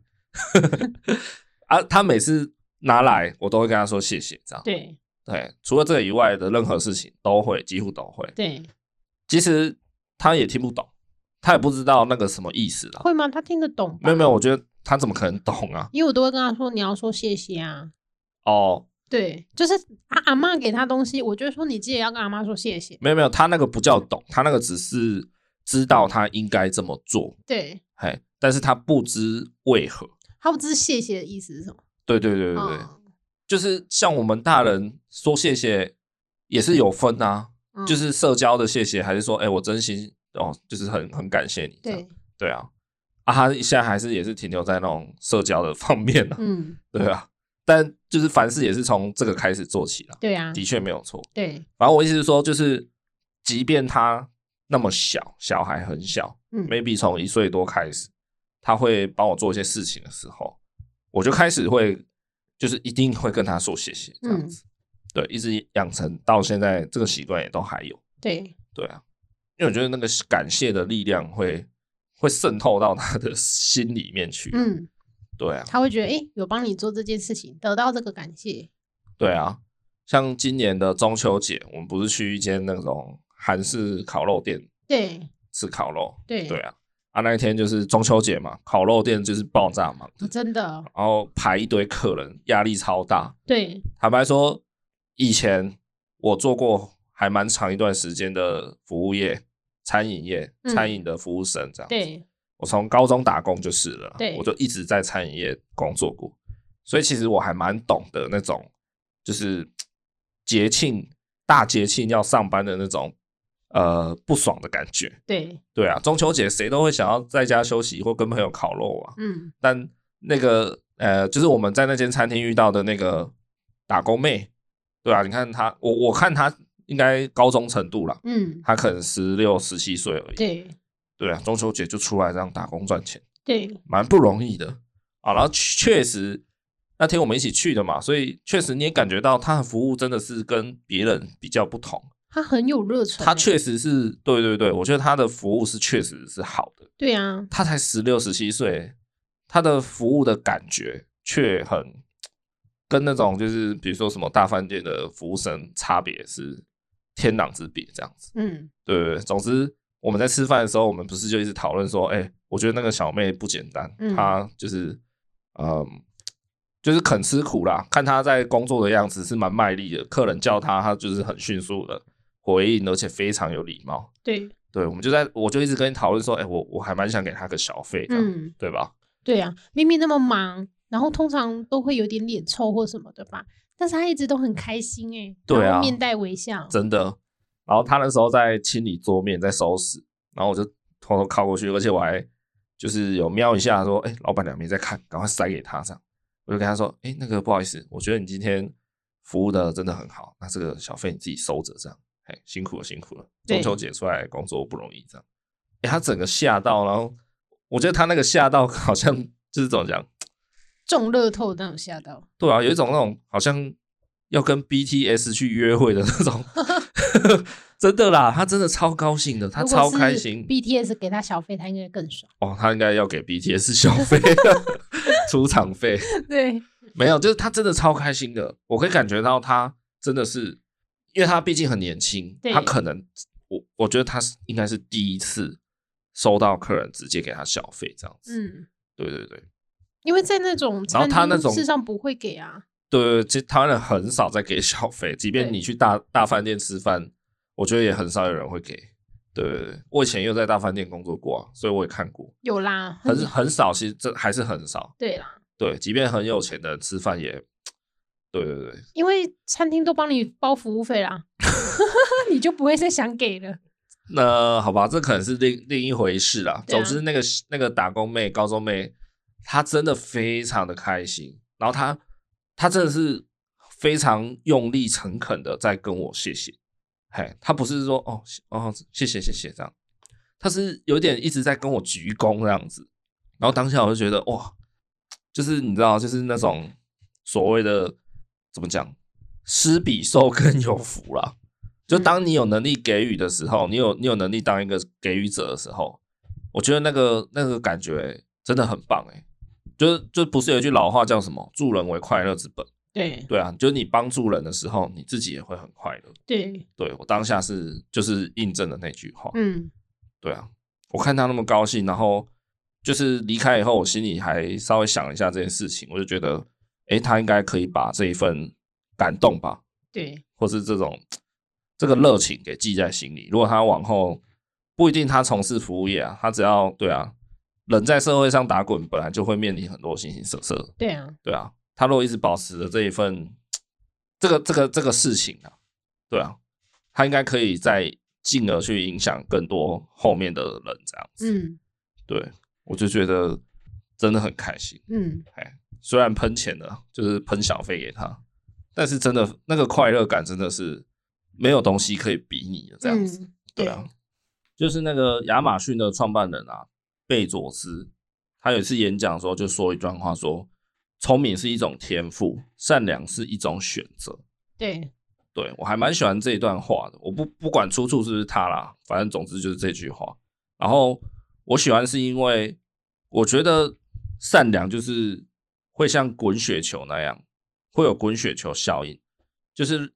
啊，他每次拿来，我都会跟他说谢谢，这样。对对，除了这个以外的任何事情都会，几乎都会。对，其实他也听不懂，他也不知道那个什么意思了。会吗？他听得懂？没有没有，我觉得他怎么可能懂啊？因为我都会跟他说，你要说谢谢啊。哦，对，就是阿阿妈给他东西，我就说你记得要跟阿妈说谢谢。没有没有，他那个不叫懂，他那个只是。知道他应该这么做，对，嘿，但是他不知为何，他不知谢谢的意思是什么？对对对对对，嗯、就是像我们大人说谢谢也是有分啊，嗯、就是社交的谢谢，还是说，哎、欸，我真心哦，就是很很感谢你，对。对啊，啊，他现在还是也是停留在那种社交的方面呢、啊，嗯，对啊，但就是凡事也是从这个开始做起了，对啊，的确没有错，对，反正我意思是说，就是即便他。那么小，小孩很小，嗯，maybe 从一岁多开始，他会帮我做一些事情的时候，我就开始会，就是一定会跟他说谢谢，这样子，嗯、对，一直养成到现在，这个习惯也都还有，对，对啊，因为我觉得那个感谢的力量会会渗透到他的心里面去，嗯，对啊，他会觉得，哎、欸，有帮你做这件事情，得到这个感谢，对啊，像今年的中秋节，我们不是去一间那种。韩式烤肉店，对，吃烤肉，对对啊，啊那一天就是中秋节嘛，烤肉店就是爆炸嘛，真的，然后排一堆客人，压力超大。对，坦白说，以前我做过还蛮长一段时间的服务业，餐饮业，餐饮的服务生这样。对，我从高中打工就是了，对，我就一直在餐饮业工作过，所以其实我还蛮懂得那种，就是节庆大节庆要上班的那种。呃，不爽的感觉。对对啊，中秋节谁都会想要在家休息或跟朋友烤肉啊。嗯，但那个呃，就是我们在那间餐厅遇到的那个打工妹，对啊，你看她，我我看她应该高中程度了。嗯，她可能十六、十七岁而已。对对啊，中秋节就出来这样打工赚钱，对，蛮不容易的啊。然后确实那天我们一起去的嘛，所以确实你也感觉到她的服务真的是跟别人比较不同。他很有热忱，他确实是对对对，我觉得他的服务是确实是好的。对啊，他才十六十七岁，他的服务的感觉却很跟那种就是比如说什么大饭店的服务生差别是天壤之别，这样子。嗯，对对对。总之我们在吃饭的时候，我们不是就一直讨论说，哎、欸，我觉得那个小妹不简单，嗯、她就是嗯，就是肯吃苦啦。看她在工作的样子是蛮卖力的，客人叫她，她就是很迅速的。回应，而且非常有礼貌。对对，我们就在，我就一直跟你讨论说，哎、欸，我我还蛮想给他个小费的，嗯，对吧？对呀、啊，明明那么忙，然后通常都会有点脸臭或什么的吧，但是他一直都很开心哎、欸，对啊，面带微笑，真的。然后他那时候在清理桌面，在收拾，然后我就偷偷靠过去，而且我还就是有瞄一下，说：“哎、欸，老板娘没在看，赶快塞给他。”这样，我就跟他说：“哎、欸，那个不好意思，我觉得你今天服务的真的很好，那这个小费你自己收着，这样，哎，辛苦了，辛苦了，中秋节出来工作不容易，这样。”哎，他整个吓到，然后我觉得他那个吓到 好像就是怎么讲，中乐透那种吓到。对啊，有一种那种好像要跟 BTS 去约会的那种，真的啦，他真的超高兴的，他超开心。BTS 给他小费，他应该更爽。哦，他应该要给 BTS 小 费，出场费。对，没有，就是他真的超开心的，我可以感觉到他真的是，因为他毕竟很年轻，他可能我我觉得他是应该是第一次。收到客人直接给他小费这样子，嗯，对对对，因为在那种然后他那种事实上不会给啊，对对，其实台湾人很少在给小费，即便你去大大饭店吃饭，我觉得也很少有人会给。对对对，我以前又在大饭店工作过啊，所以我也看过，有啦，很很少，其实这还是很少。对啦，对，即便很有钱的人吃饭也，对对对，因为餐厅都帮你包服务费啦，你就不会再想给了。那好吧，这可能是另另一回事啦。总之，那个那个打工妹、高中妹，她真的非常的开心。然后她她真的是非常用力、诚恳的在跟我谢谢。嘿，她不是说哦哦谢谢谢谢这样，她是有点一直在跟我鞠躬这样子。然后当下我就觉得哇，就是你知道，就是那种所谓的怎么讲，施比受更有福啦。就当你有能力给予的时候，你有你有能力当一个给予者的时候，我觉得那个那个感觉真的很棒哎。就是就不是有一句老话叫什么“助人为快乐之本”？对对啊，就是你帮助人的时候，你自己也会很快乐。对对，我当下是就是印证了那句话。嗯，对啊，我看他那么高兴，然后就是离开以后，我心里还稍微想了一下这件事情，我就觉得，哎，他应该可以把这一份感动吧，对，或是这种。这个热情给记在心里。如果他往后不一定他从事服务业啊，他只要对啊，人在社会上打滚，本来就会面临很多形形色色。对啊，对啊。他如果一直保持着这一份这个这个这个事情啊，对啊，他应该可以再进而去影响更多后面的人这样子。嗯，对，我就觉得真的很开心。嗯，哎，虽然喷钱了，就是喷小费给他，但是真的那个快乐感真的是。没有东西可以比拟的这样子，嗯、对啊，就是那个亚马逊的创办人啊，贝佐斯，他有一次演讲的时候就说一段话说，说聪明是一种天赋，善良是一种选择。对，对我还蛮喜欢这一段话的，我不不管出处是不是他啦，反正总之就是这句话。然后我喜欢是因为我觉得善良就是会像滚雪球那样，会有滚雪球效应，就是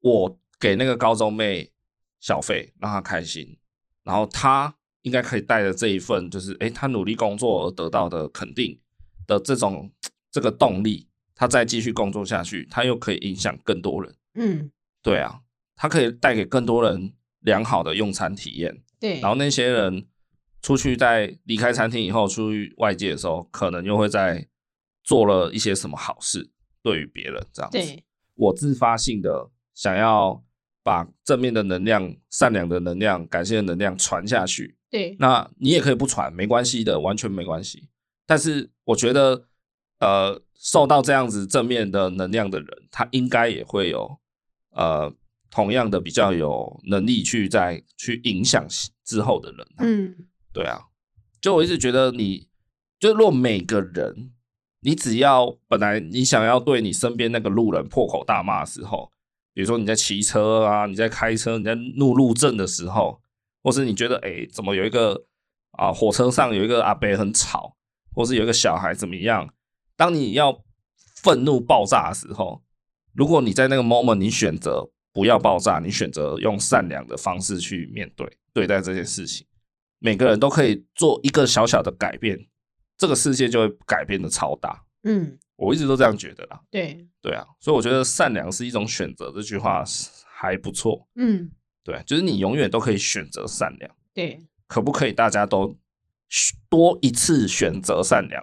我。给那个高中妹小费，让她开心，然后她应该可以带着这一份，就是诶，她努力工作而得到的肯定的这种这个动力，她再继续工作下去，她又可以影响更多人。嗯，对啊，她可以带给更多人良好的用餐体验。对，然后那些人出去在离开餐厅以后，出去外界的时候，可能又会在做了一些什么好事，对于别人这样子。我自发性的想要。把正面的能量、善良的能量、感谢的能量传下去。对，那你也可以不传，没关系的，完全没关系。但是我觉得，呃，受到这样子正面的能量的人，他应该也会有呃同样的比较有能力去在去影响之后的人。嗯，对啊。就我一直觉得你，你就若每个人，你只要本来你想要对你身边那个路人破口大骂的时候。比如说你在骑车啊，你在开车，你在怒路症的时候，或是你觉得哎、怎么有一个啊火车上有一个阿伯很吵，或是有一个小孩怎么样？当你要愤怒爆炸的时候，如果你在那个 moment 你选择不要爆炸，你选择用善良的方式去面对对待这件事情，每个人都可以做一个小小的改变，这个世界就会改变的超大。嗯。我一直都这样觉得啦。对对啊，所以我觉得善良是一种选择，这句话还不错。嗯，对，就是你永远都可以选择善良。对，可不可以大家都多一次选择善良，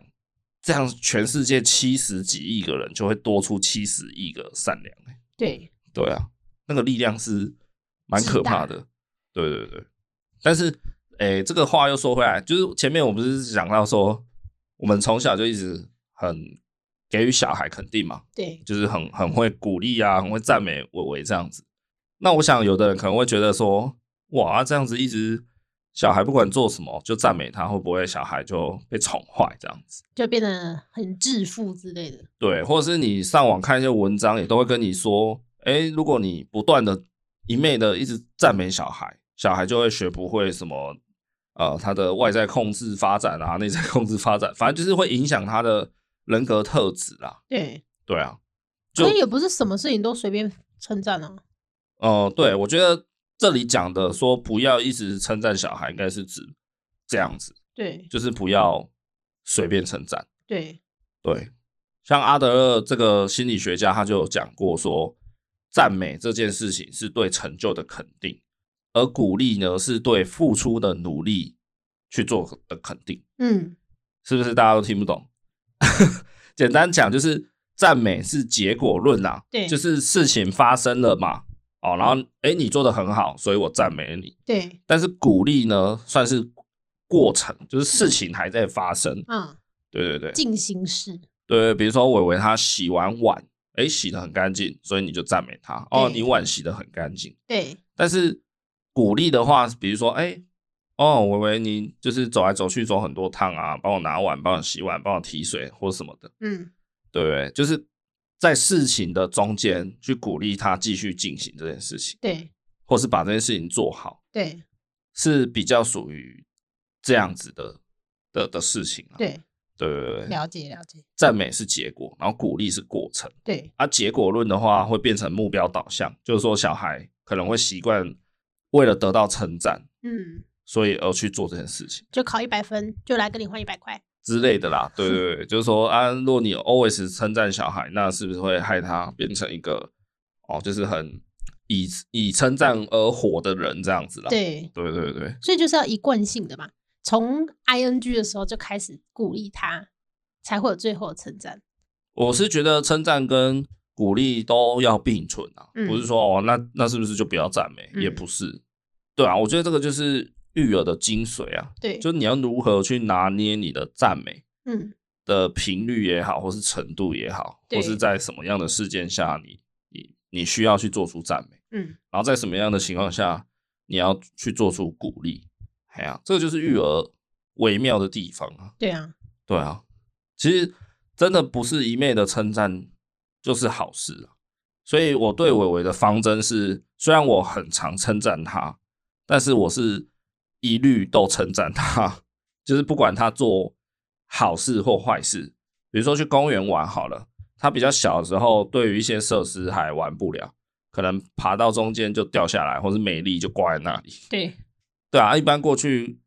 这样全世界七十几亿个人就会多出七十亿个善良。对对啊，那个力量是蛮可怕的。对对对，但是诶，这个话又说回来，就是前面我不是讲到说，我们从小就一直很给予小孩肯定嘛，对，就是很很会鼓励啊，很会赞美伟伟这样子。那我想有的人可能会觉得说，哇，这样子一直。小孩不管做什么，就赞美他，会不会小孩就被宠坏这样子，就变得很自负之类的？对，或者是你上网看一些文章，也都会跟你说，哎、欸，如果你不断的、一昧的一直赞美小孩，小孩就会学不会什么，呃，他的外在控制发展啊，内在控制发展，反正就是会影响他的人格特质啦。对，对啊，所以也不是什么事情都随便称赞啊。哦、呃，对，我觉得。这里讲的说不要一直称赞小孩，应该是指这样子，对，就是不要随便称赞，对对。像阿德勒这个心理学家，他就有讲过说，赞美这件事情是对成就的肯定，而鼓励呢是对付出的努力去做的肯定。嗯，是不是大家都听不懂？简单讲就是赞美是结果论啊，对，就是事情发生了嘛。哦，然后哎，你做的很好，所以我赞美了你。对，但是鼓励呢，算是过程，就是事情还在发生。嗯，对对对，进行式。对，比如说伟伟他洗完碗，哎，洗得很干净，所以你就赞美他。哦，你碗洗得很干净。对。但是鼓励的话，比如说，哎，哦，伟伟你就是走来走去走很多趟啊，帮我拿碗，帮我洗碗，帮我提水或什么的。嗯，对不对？就是。在事情的中间去鼓励他继续进行这件事情，对，或是把这件事情做好，对，是比较属于这样子的的的事情啊。对，对对对，了解了解。赞美是结果，然后鼓励是过程。对，而、啊、结果论的话会变成目标导向，就是说小孩可能会习惯为了得到称赞，嗯，所以而去做这件事情，就考一百分，就来跟你换一百块。之类的啦，对对对，就是说啊，如果你 always 称赞小孩，那是不是会害他变成一个哦，就是很以以称赞而活的人这样子啦？对对对对，所以就是要一贯性的嘛，从 ing 的时候就开始鼓励他，才会有最后的称赞。我是觉得称赞跟鼓励都要并存啊，嗯、不是说哦，那那是不是就不要赞美？嗯、也不是，对啊，我觉得这个就是。育儿的精髓啊，对，就是你要如何去拿捏你的赞美，嗯，的频率也好，或是程度也好，或是在什么样的事件下你，你你你需要去做出赞美，嗯，然后在什么样的情况下你要去做出鼓励，哎呀，这个就是育儿微妙的地方啊，对啊，对啊，其实真的不是一昧的称赞就是好事啊，所以我对伟伟的方针是，虽然我很常称赞他，但是我是。一律都称赞他，就是不管他做好事或坏事，比如说去公园玩好了，他比较小的时候，对于一些设施还玩不了，可能爬到中间就掉下来，或是美丽就挂在那里。对，对啊，一般过去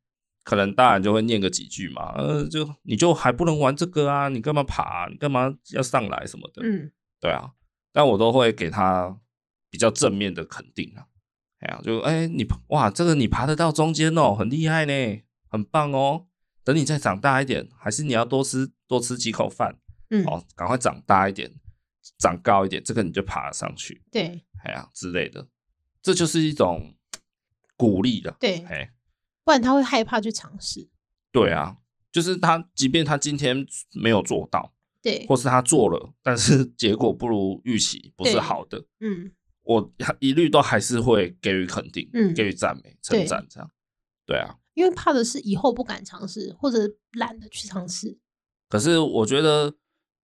可能大人就会念个几句嘛，呃，就你就还不能玩这个啊，你干嘛爬？你干嘛要上来什么的？嗯，对啊，但我都会给他比较正面的肯定啊。哎呀，就哎、欸，你哇，这个你爬得到中间哦，很厉害呢，很棒哦。等你再长大一点，还是你要多吃多吃几口饭，嗯，哦，赶快长大一点，长高一点，这个你就爬了上去。对，哎呀之类的，这就是一种鼓励的。对，哎，不然他会害怕去尝试。对啊，就是他，即便他今天没有做到，对，或是他做了，但是结果不如预期，不是好的，嗯。我一律都还是会给予肯定，嗯，给予赞美、称赞，这样，对啊，因为怕的是以后不敢尝试，或者懒得去尝试。可是我觉得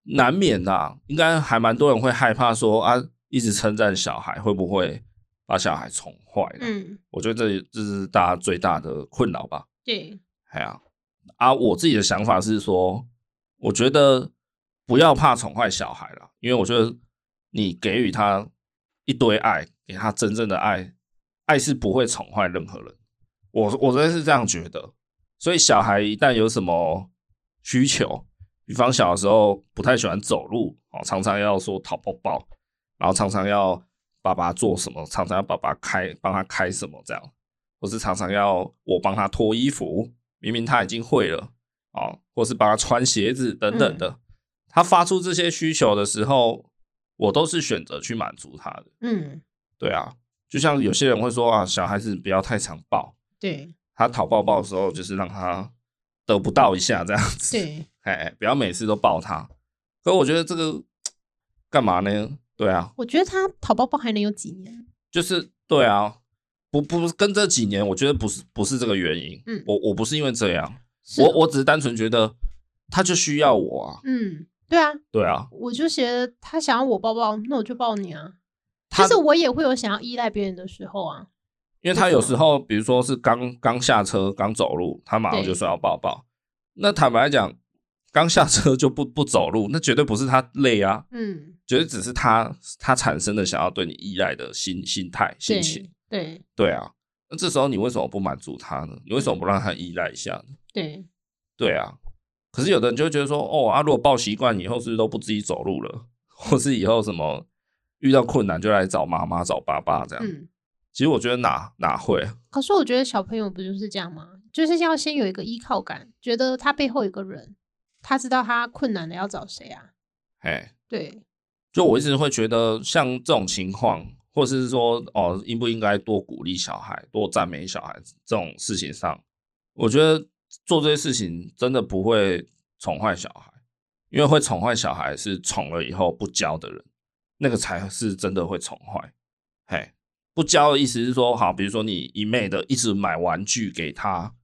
难免呐、啊，应该还蛮多人会害怕说啊，一直称赞小孩会不会把小孩宠坏了？嗯，我觉得这这是大家最大的困扰吧。对，哎呀，啊，我自己的想法是说，我觉得不要怕宠坏小孩了，因为我觉得你给予他。一堆爱，给他真正的爱，爱是不会宠坏任何人。我我真的是这样觉得。所以小孩一旦有什么需求，比方小的时候不太喜欢走路，哦，常常要说讨抱抱，然后常常要爸爸做什么，常常要爸爸开帮他开什么这样，或是常常要我帮他脱衣服，明明他已经会了，哦，或是帮他穿鞋子等等的。他发出这些需求的时候，我都是选择去满足他的。嗯，对啊，就像有些人会说啊，小孩子不要太常抱。对，他讨抱抱的时候，就是让他得不到一下这样子。对，哎，不要每次都抱他。可我觉得这个干嘛呢？对啊，我觉得他讨抱抱还能有几年？就是对啊，不不跟这几年，我觉得不是不是这个原因。嗯，我我不是因为这样，我我只是单纯觉得他就需要我啊。嗯，对啊，对啊，我就觉得他想要我抱抱，那我就抱你啊。其实我也会有想要依赖别人的时候啊。因为他有时候，比如说是刚刚下车、刚走路，他马上就说要抱抱。那坦白来讲，刚下车就不不走路，那绝对不是他累啊，嗯，绝对只是他他产生的想要对你依赖的心心态心情，对对啊，那这时候你为什么不满足他呢？你为什么不让他依赖一下呢？对对啊，可是有的人就会觉得说，哦啊，如果抱习惯以后，是不是都不自己走路了，或是以后什么遇到困难就来找妈妈、找爸爸这样？嗯，其实我觉得哪哪会？可是我觉得小朋友不就是这样吗？就是要先有一个依靠感，觉得他背后有个人。他知道他困难的要找谁啊？哎，对，就我一直会觉得，像这种情况，或者是说，哦，应不应该多鼓励小孩，多赞美小孩子这种事情上，我觉得做这些事情真的不会宠坏小孩，因为会宠坏小孩是宠了以后不教的人，那个才是真的会宠坏。嘿，不教的意思是说，好，比如说你一昧的一直买玩具给他，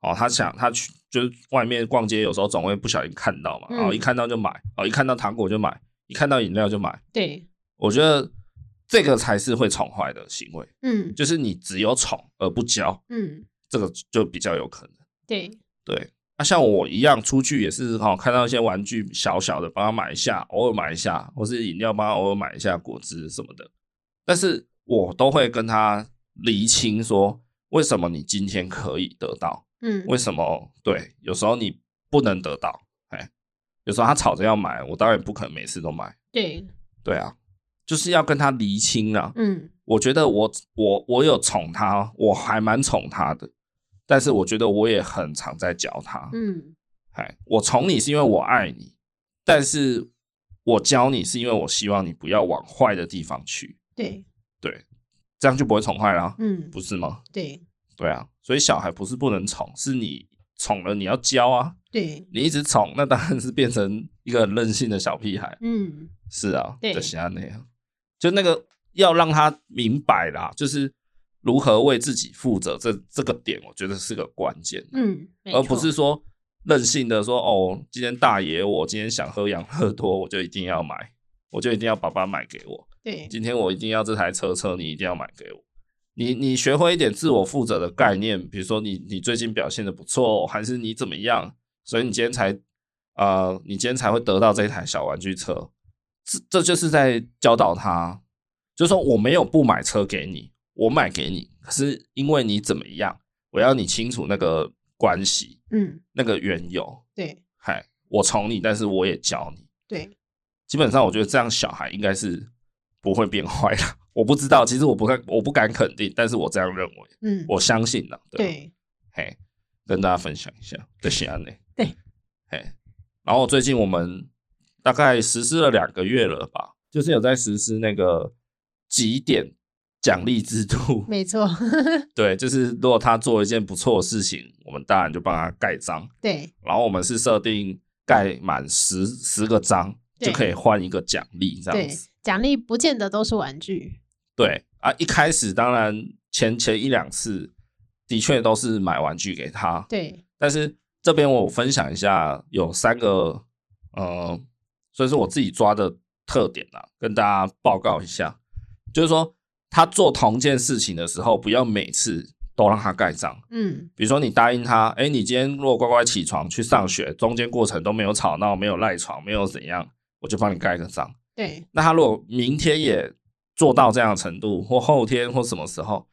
哦，他想他去。就是外面逛街，有时候总会不小心看到嘛，然后一看到就买，哦，一看到糖果就买，一看到饮料就买。对，我觉得这个才是会宠坏的行为。嗯，就是你只有宠而不教，嗯，这个就比较有可能。对对，那像我一样出去也是哈，看到一些玩具小小的，帮他买一下，偶尔买一下，或是饮料帮他偶尔买一下果汁什么的，但是我都会跟他厘清说，为什么你今天可以得到。嗯，为什么？对，有时候你不能得到，哎，有时候他吵着要买，我当然不可能每次都买。对，对啊，就是要跟他厘清啊。嗯，我觉得我我我有宠他，我还蛮宠他的，但是我觉得我也很常在教他。嗯，哎，我宠你是因为我爱你，但是我教你是因为我希望你不要往坏的地方去。对，对，这样就不会宠坏了。嗯，不是吗？对。对啊，所以小孩不是不能宠，是你宠了你要教啊。对，你一直宠，那当然是变成一个很任性的小屁孩。嗯，是啊，对，就是那样。就那个要让他明白啦，就是如何为自己负责，这这个点我觉得是个关键。嗯，而不是说任性的说哦，今天大爷我今天想喝养乐多，我就一定要买，我就一定要爸爸买给我。对，今天我一定要这台车车，你一定要买给我。你你学会一点自我负责的概念，比如说你你最近表现的不错，还是你怎么样，所以你今天才呃，你今天才会得到这一台小玩具车，这这就是在教导他，就是说我没有不买车给你，我买给你，可是因为你怎么样，我要你清楚那个关系，嗯，那个缘由，对，嗨，我宠你，但是我也教你，对，基本上我觉得这样小孩应该是不会变坏的。我不知道，其实我不敢，我不敢肯定，但是我这样认为，嗯，我相信了，对，对，嘿，跟大家分享一下这些案例，对，嘿，然后最近我们大概实施了两个月了吧，就是有在实施那个几点奖励制度，没错，对，就是如果他做一件不错的事情，我们当然就帮他盖章，对，然后我们是设定盖满十十个章就可以换一个奖励，这样子，奖励不见得都是玩具。对啊，一开始当然前前一两次的确都是买玩具给他，对。但是这边我分享一下，有三个呃，所以说我自己抓的特点啊，跟大家报告一下，就是说他做同件事情的时候，不要每次都让他盖章。嗯，比如说你答应他，哎，你今天如果乖乖起床去上学，中间过程都没有吵闹，没有赖床，没有怎样，我就帮你盖个章。对。那他如果明天也做到这样的程度，或后天或什么时候，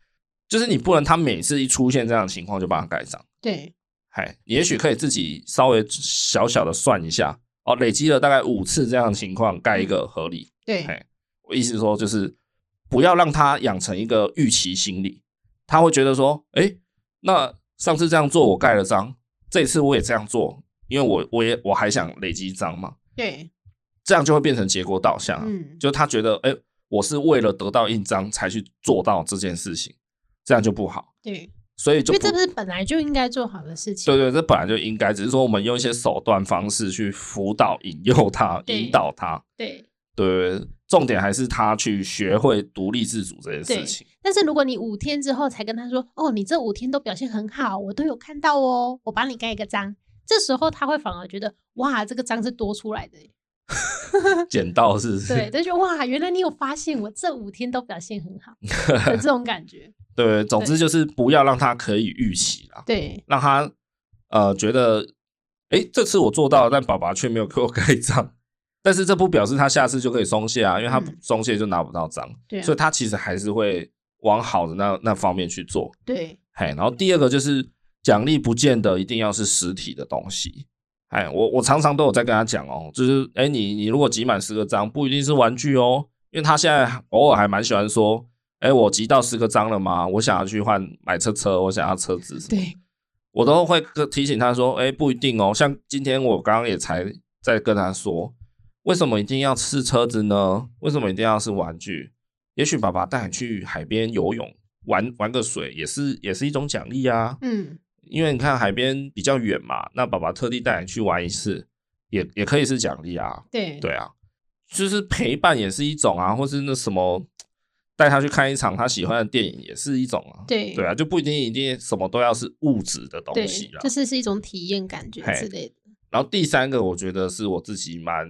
就是你不能他每次一出现这样的情况就帮他盖章。对，嗨，你也许可以自己稍微小小的算一下，哦，累积了大概五次这样的情况，盖一个合理。对，嘿，我意思说就是不要让他养成一个预期心理，他会觉得说，哎，那上次这样做我盖了章，这次我也这样做，因为我我也我还想累积章嘛，对，这样就会变成结果导向，嗯，就他觉得，哎、欸，我是为了得到印章才去做到这件事情，这样就不好，对，所以就因为这不是本来就应该做好的事情，对对，这本来就应该，只是说我们用一些手段方式去辅导、引诱他、引导他，对对，重点还是他去学会独立自主这件事情。但是如果你五天之后才跟他说，哦，你这五天都表现很好，我都有看到哦，我帮你盖一个章。这时候他会反而觉得，哇，这个章是多出来的，捡到是不是？对，他就哇，原来你有发现我这五天都表现很好 的这种感觉。对，总之就是不要让他可以预期啦。对，让他呃觉得，哎，这次我做到了，但爸爸却没有给我盖章。但是这不表示他下次就可以松懈啊，因为他松懈就拿不到章。对、嗯，所以他其实还是会往好的那那方面去做。对，嘿，然后第二个就是。奖励不见得一定要是实体的东西，哎，我我常常都有在跟他讲哦，就是哎，你你如果集满十个章，不一定是玩具哦，因为他现在偶尔还蛮喜欢说，哎，我集到十个章了吗？我想要去换买车车，我想要车子什么，对，我都会提醒他说，哎，不一定哦，像今天我刚刚也才在跟他说，为什么一定要是车子呢？为什么一定要是玩具？也许爸爸带你去海边游泳玩玩个水，也是也是一种奖励啊，嗯。因为你看海边比较远嘛，那爸爸特地带你去玩一次，也也可以是奖励啊。对对啊，就是陪伴也是一种啊，或是那什么带他去看一场他喜欢的电影也是一种啊。对对啊，就不一定一定什么都要是物质的东西啦。就是是一种体验感觉之类的。然后第三个，我觉得是我自己蛮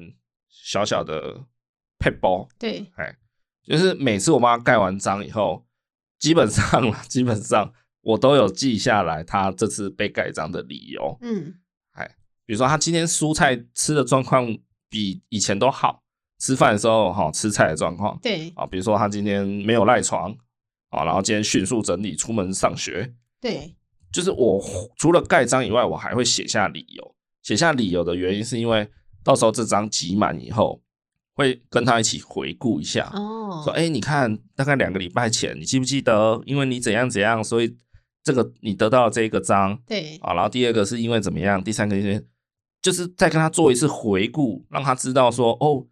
小小的配包。对，哎，就是每次我帮他盖完章以后，基本上了，基本上。我都有记下来，他这次被盖章的理由。嗯，哎，比如说他今天蔬菜吃的状况比以前都好，吃饭的时候哈吃菜的状况。对啊，比如说他今天没有赖床啊，然后今天迅速整理出门上学。对，就是我除了盖章以外，我还会写下理由。写下理由的原因是因为到时候这张集满以后，会跟他一起回顾一下。哦，说哎、欸，你看大概两个礼拜前，你记不记得？因为你怎样怎样，所以。这个你得到了这一个章，对。啊，然后第二个是因为怎么样，第三个就是就是再跟他做一次回顾，让他知道说哦，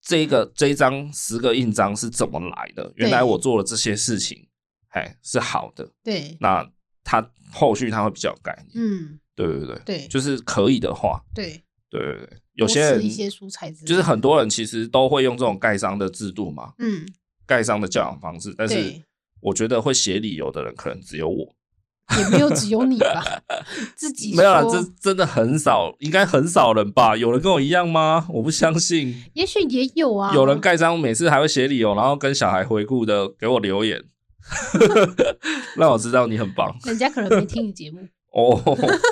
这一个这一张十个印章是怎么来的，原来我做了这些事情，哎，是好的，对，那他后续他会比较有概念，嗯，对对对。对，就是可以的话，对对对对，有些人一些蔬菜，就是很多人其实都会用这种盖章的制度嘛，嗯，盖章的教养方式，但是我觉得会写理由的人可能只有我。也没有只有你吧，自己没有啦，这真的很少，应该很少人吧？有人跟我一样吗？我不相信。也许也有啊。有人盖章，每次还会写理由，然后跟小孩回顾的，给我留言，让我知道你很棒。人家可能没听你节目哦。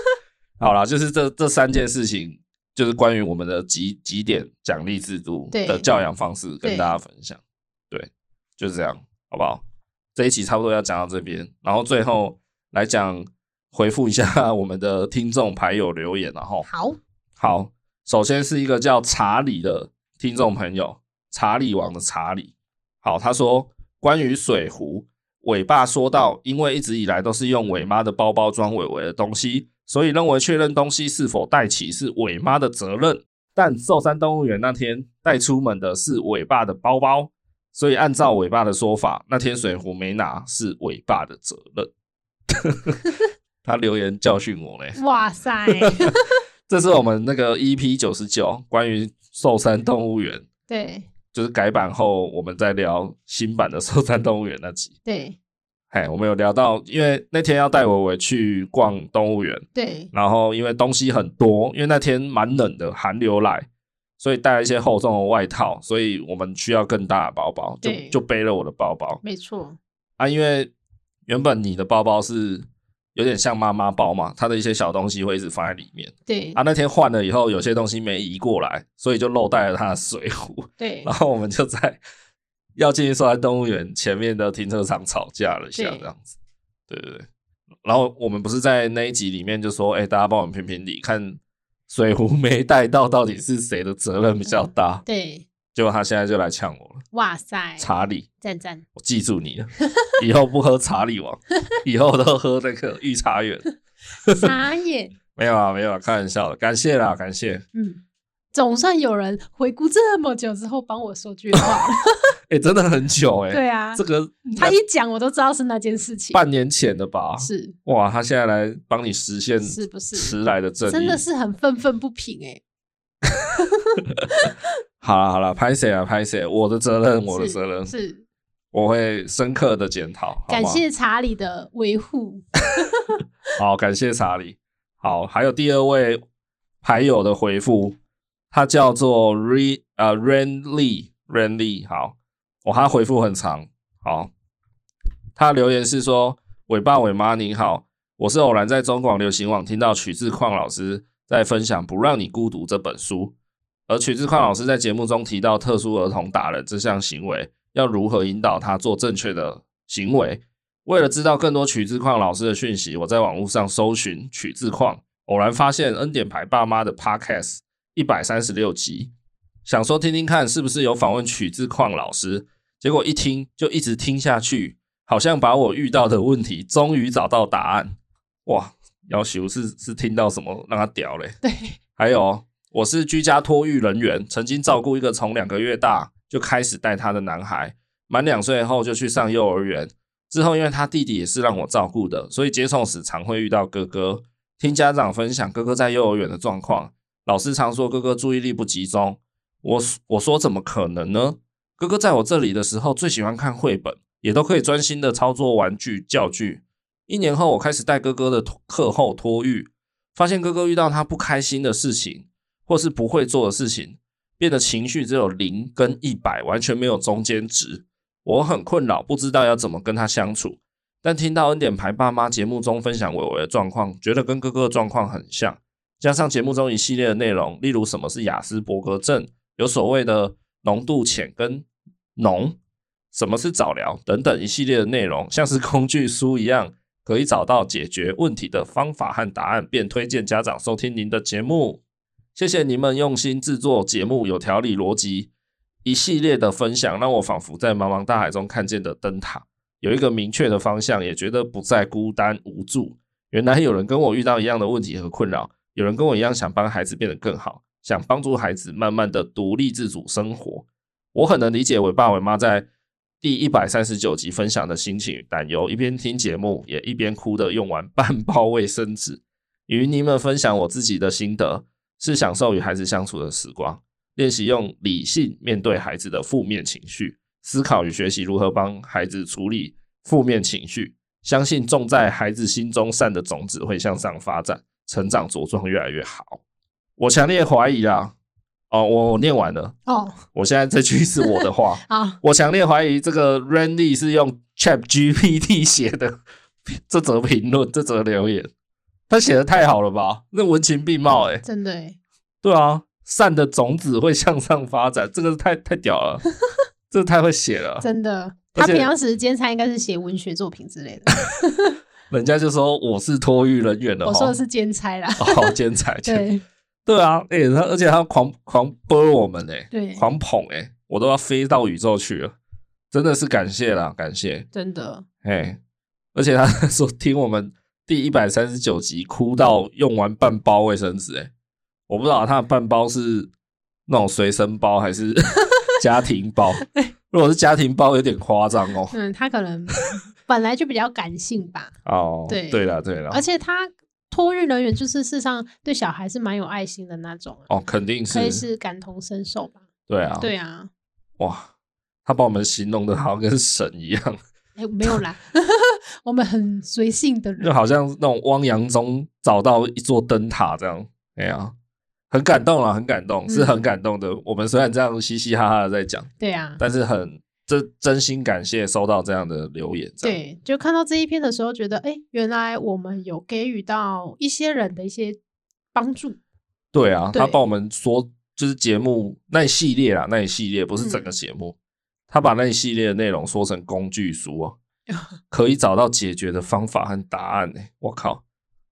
好啦，就是这这三件事情，就是关于我们的几几点奖励制度的教养方式，跟大家分享。对，对，就是这样，好不好？这一期差不多要讲到这边，然后最后。来讲，回复一下 我们的听众牌友留言，然后好，好，首先是一个叫查理的听众朋友，查理王的查理，好，他说关于水壶，尾爸说到，因为一直以来都是用尾妈的包包装伟伟的东西，所以认为确认东西是否带齐是尾妈的责任，但寿山动物园那天带出门的是尾爸的包包，所以按照尾爸的说法，那天水壶没拿是尾爸的责任。他留言教训我嘞！哇塞，这是我们那个 EP 九十九关于寿山动物园，对，就是改版后我们在聊新版的寿山动物园那集。对，哎，我们有聊到，因为那天要带伟伟去逛动物园，对，然后因为东西很多，因为那天蛮冷的，寒流来，所以带了一些厚重的外套，所以我们需要更大的包包，就就背了我的包包。没错啊，因为。原本你的包包是有点像妈妈包嘛，它的一些小东西会一直放在里面。对啊，那天换了以后，有些东西没移过来，所以就漏带了他的水壶。对，然后我们就在要进去寿山动物园前面的停车场吵架了一下，这样子。对对对，然后我们不是在那一集里面就说，哎、欸，大家帮我们评评理，看水壶没带到，到底是谁的责任比较大？嗯、对。结果他现在就来呛我了！哇塞，查理，赞赞，我记住你了，以后不喝查理王，以后都喝那个御茶园。傻眼，没有啊，没有啊，开玩笑的，感谢啦，感谢。嗯，总算有人回顾这么久之后帮我说句话。哎、欸，真的很久哎、欸。对啊，这个他一讲我都知道是那件事情。半年前的吧？是。哇，他现在来帮你实现，是不是迟来的正义？真的是很愤愤不平哎、欸。好了好了，拍谁啊拍谁？我的责任，我的责任是，是我会深刻的检讨。感谢查理的维护。好，感谢查理。好，还有第二位牌友的回复，他叫做 Re 呃 Rain Lee Rain Lee。好，我、哦、他回复很长。好，他留言是说：“伟爸伟妈你好，我是偶然在中广流行网听到曲智鑛老师在分享《不让你孤独》这本书。”而曲智鑛老师在节目中提到特殊儿童打人这项行为，要如何引导他做正确的行为？为了知道更多曲智鑛老师的讯息，我在网络上搜寻曲智鑛，偶然发现恩典牌爸妈的 Podcast 一百三十六集，想说听听看是不是有访问曲志矿老师，结果一听就一直听下去，好像把我遇到的问题终于找到答案。哇，要求是是听到什么让他屌嘞？对，还有。我是居家托育人员，曾经照顾一个从两个月大就开始带他的男孩，满两岁后就去上幼儿园。之后因为他弟弟也是让我照顾的，所以接送时常会遇到哥哥。听家长分享哥哥在幼儿园的状况，老师常说哥哥注意力不集中。我我说怎么可能呢？哥哥在我这里的时候最喜欢看绘本，也都可以专心的操作玩具教具。一年后我开始带哥哥的课后托育，发现哥哥遇到他不开心的事情。或是不会做的事情，变得情绪只有零跟一百，完全没有中间值。我很困扰，不知道要怎么跟他相处。但听到恩典牌爸妈节目中分享伟伟的状况，觉得跟哥哥的状况很像。加上节目中一系列的内容，例如什么是雅斯伯格症，有所谓的浓度浅跟浓，什么是早疗等等一系列的内容，像是工具书一样，可以找到解决问题的方法和答案，便推荐家长收听您的节目。谢谢你们用心制作节目，有条理、逻辑，一系列的分享，让我仿佛在茫茫大海中看见的灯塔，有一个明确的方向，也觉得不再孤单无助。原来有人跟我遇到一样的问题和困扰，有人跟我一样想帮孩子变得更好，想帮助孩子慢慢的独立自主生活。我很能理解伟爸伟妈在第一百三十九集分享的心情与担忧，一边听节目，也一边哭的用完半包卫生纸，与你们分享我自己的心得。是享受与孩子相处的时光，练习用理性面对孩子的负面情绪，思考与学习如何帮孩子处理负面情绪。相信种在孩子心中善的种子会向上发展、成长茁壮，越来越好。我强烈怀疑啊！哦，我念完了哦。我现在这句是我的话 啊。我强烈怀疑这个 Randy 是用 Chat GPT 写的这则评论、这则留言。他写的太好了吧？那文情并茂哎、欸，真的哎、欸，对啊，善的种子会向上发展，这个太太屌了，这个太会写了，真的。他平常时兼差应该是写文学作品之类的，人家就说我是托育人员的，我说的是兼差啦，好兼差，对。对啊，哎、欸，他而且他狂狂播我们哎、欸，对，狂捧哎、欸，我都要飞到宇宙去了，真的是感谢啦，感谢，真的，哎，而且他说听我们。第一百三十九集哭到用完半包卫生纸，哎，我不知道他的半包是那种随身包还是 家庭包。如果是家庭包，有点夸张哦。嗯，他可能 本来就比较感性吧。哦，对，对了，对了。而且他托育人员就是事实上对小孩是蛮有爱心的那种。哦，肯定是，可以是感同身受吧。对啊，对啊。哇，他把我们形容的好像跟神一样。哎、欸，没有啦，我们很随性的人，就好像那种汪洋中找到一座灯塔这样。哎呀，很感动啊，很感动，是很感动的。嗯、我们虽然这样嘻嘻哈哈的在讲，对啊，但是很真真心感谢收到这样的留言。对，就看到这一篇的时候，觉得哎、欸，原来我们有给予到一些人的一些帮助。对啊，他帮我们说，就是节目那一系列啊，那一系列不是整个节目。嗯他把那一系列的内容说成工具书哦，可以找到解决的方法和答案呢。我靠，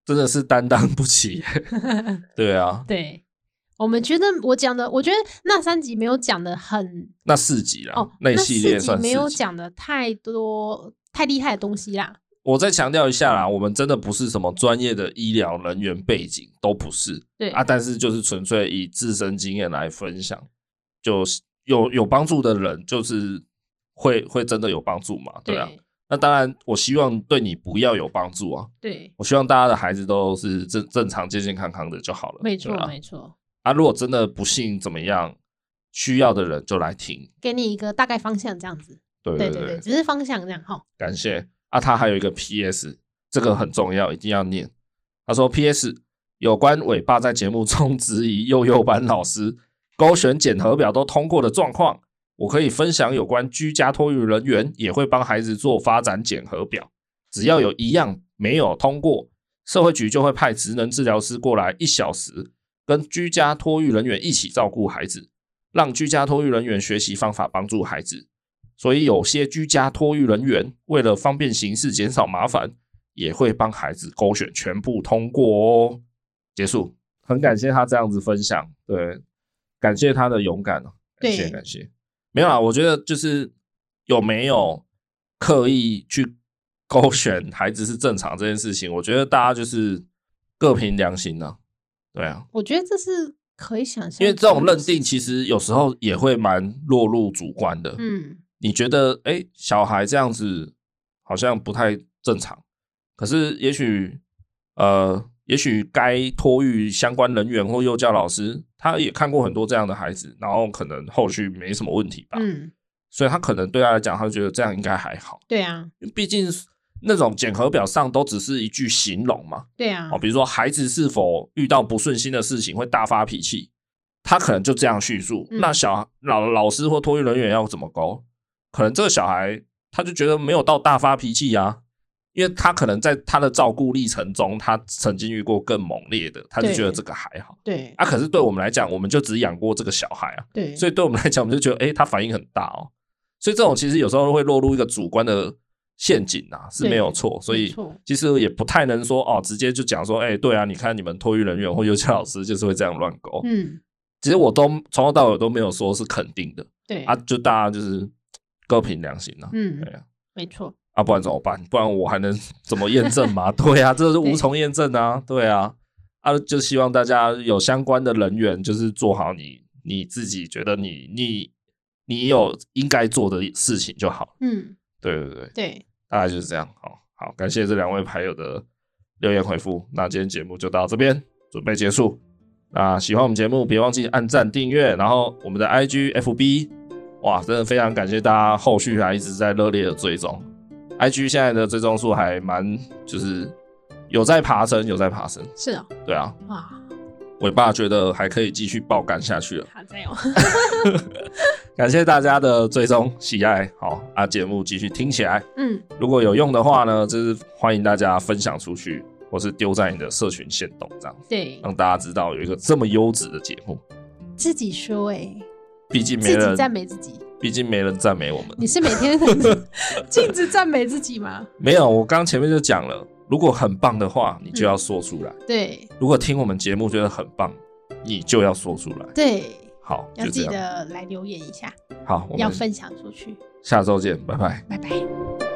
真的是担当不起。对啊，对，我们觉得我讲的，我觉得那三集没有讲的很，那四集啦，哦，那一系列算没有讲的太多太厉害的东西啦。我再强调一下啦，我们真的不是什么专业的医疗人员背景，都不是。对啊，但是就是纯粹以自身经验来分享，就有有帮助的人，就是会会真的有帮助嘛？对啊。对那当然，我希望对你不要有帮助啊。对，我希望大家的孩子都是正正常、健健康康的就好了。没错，没错。啊，如果真的不幸怎么样，需要的人就来听，给你一个大概方向，这样子。对对对，对，只是方向这样哈。感谢啊，他还有一个 P.S，这个很重要，一定要念。他说 P.S 有关伟爸在节目中质疑幼幼班老师勾选检核表都通过的状况。我可以分享有关居家托育人员也会帮孩子做发展检核表，只要有一样没有通过，社会局就会派职能治疗师过来一小时，跟居家托育人员一起照顾孩子，让居家托育人员学习方法帮助孩子。所以有些居家托育人员为了方便行事、减少麻烦，也会帮孩子勾选全部通过哦。结束，很感谢他这样子分享，对，感谢他的勇敢，感谢感谢。没有啊，我觉得就是有没有刻意去勾选孩子是正常这件事情，我觉得大家就是各凭良心呢、啊。对啊，我觉得这是可以想象，因为这种认定其实有时候也会蛮落入主观的。嗯，你觉得哎，小孩这样子好像不太正常，可是也许呃。也许该托育相关人员或幼教老师，他也看过很多这样的孩子，然后可能后续没什么问题吧。嗯，所以他可能对他来讲，他就觉得这样应该还好。对啊，毕竟那种检核表上都只是一句形容嘛。对啊，哦，比如说孩子是否遇到不顺心的事情会大发脾气，他可能就这样叙述。嗯、那小老老师或托育人员要怎么勾？可能这个小孩他就觉得没有到大发脾气啊。因为他可能在他的照顾历程中，他曾经遇过更猛烈的，他就觉得这个还好。对啊，可是对我们来讲，我们就只养过这个小孩啊。对，所以对我们来讲，我们就觉得，哎，他反应很大哦。所以这种其实有时候会落入一个主观的陷阱啊，是没有错。所以其实也不太能说哦，直接就讲说，哎，对啊，你看你们托育人员或幼教老师就是会这样乱勾。嗯，其实我都从头到尾都没有说是肯定的。对啊，就大家就是各凭良心啊。嗯，对啊，没错。啊，不然怎么办？不然我还能怎么验证嘛？对啊，这是无从验证啊。对啊，啊，就希望大家有相关的人员，就是做好你你自己觉得你你你有应该做的事情就好。嗯，对对对对，大概就是这样。好，好，感谢这两位牌友的留言回复。那今天节目就到这边，准备结束。啊，喜欢我们节目，别忘记按赞订阅，然后我们的 IG FB，哇，真的非常感谢大家后续还一直在热烈的追踪。I G 现在的追踪数还蛮，就是有在爬升，有在爬升。是啊、喔，对啊。哇，伟爸觉得还可以继续爆肝下去了。好加油！感谢大家的追踪喜爱，好啊，节目继续听起来。嗯，如果有用的话呢，就是欢迎大家分享出去，或是丢在你的社群线动这样。对，让大家知道有一个这么优质的节目。自己说哎、欸，毕竟没人赞美自己。毕竟没人赞美我们。你是每天 镜子赞美自己吗？没有，我刚前面就讲了，如果很棒的话，你就要说出来。嗯、对，如果听我们节目觉得很棒，你就要说出来。对，好，要记得来留言一下。好，我们要分享出去。下周见，拜拜，拜拜。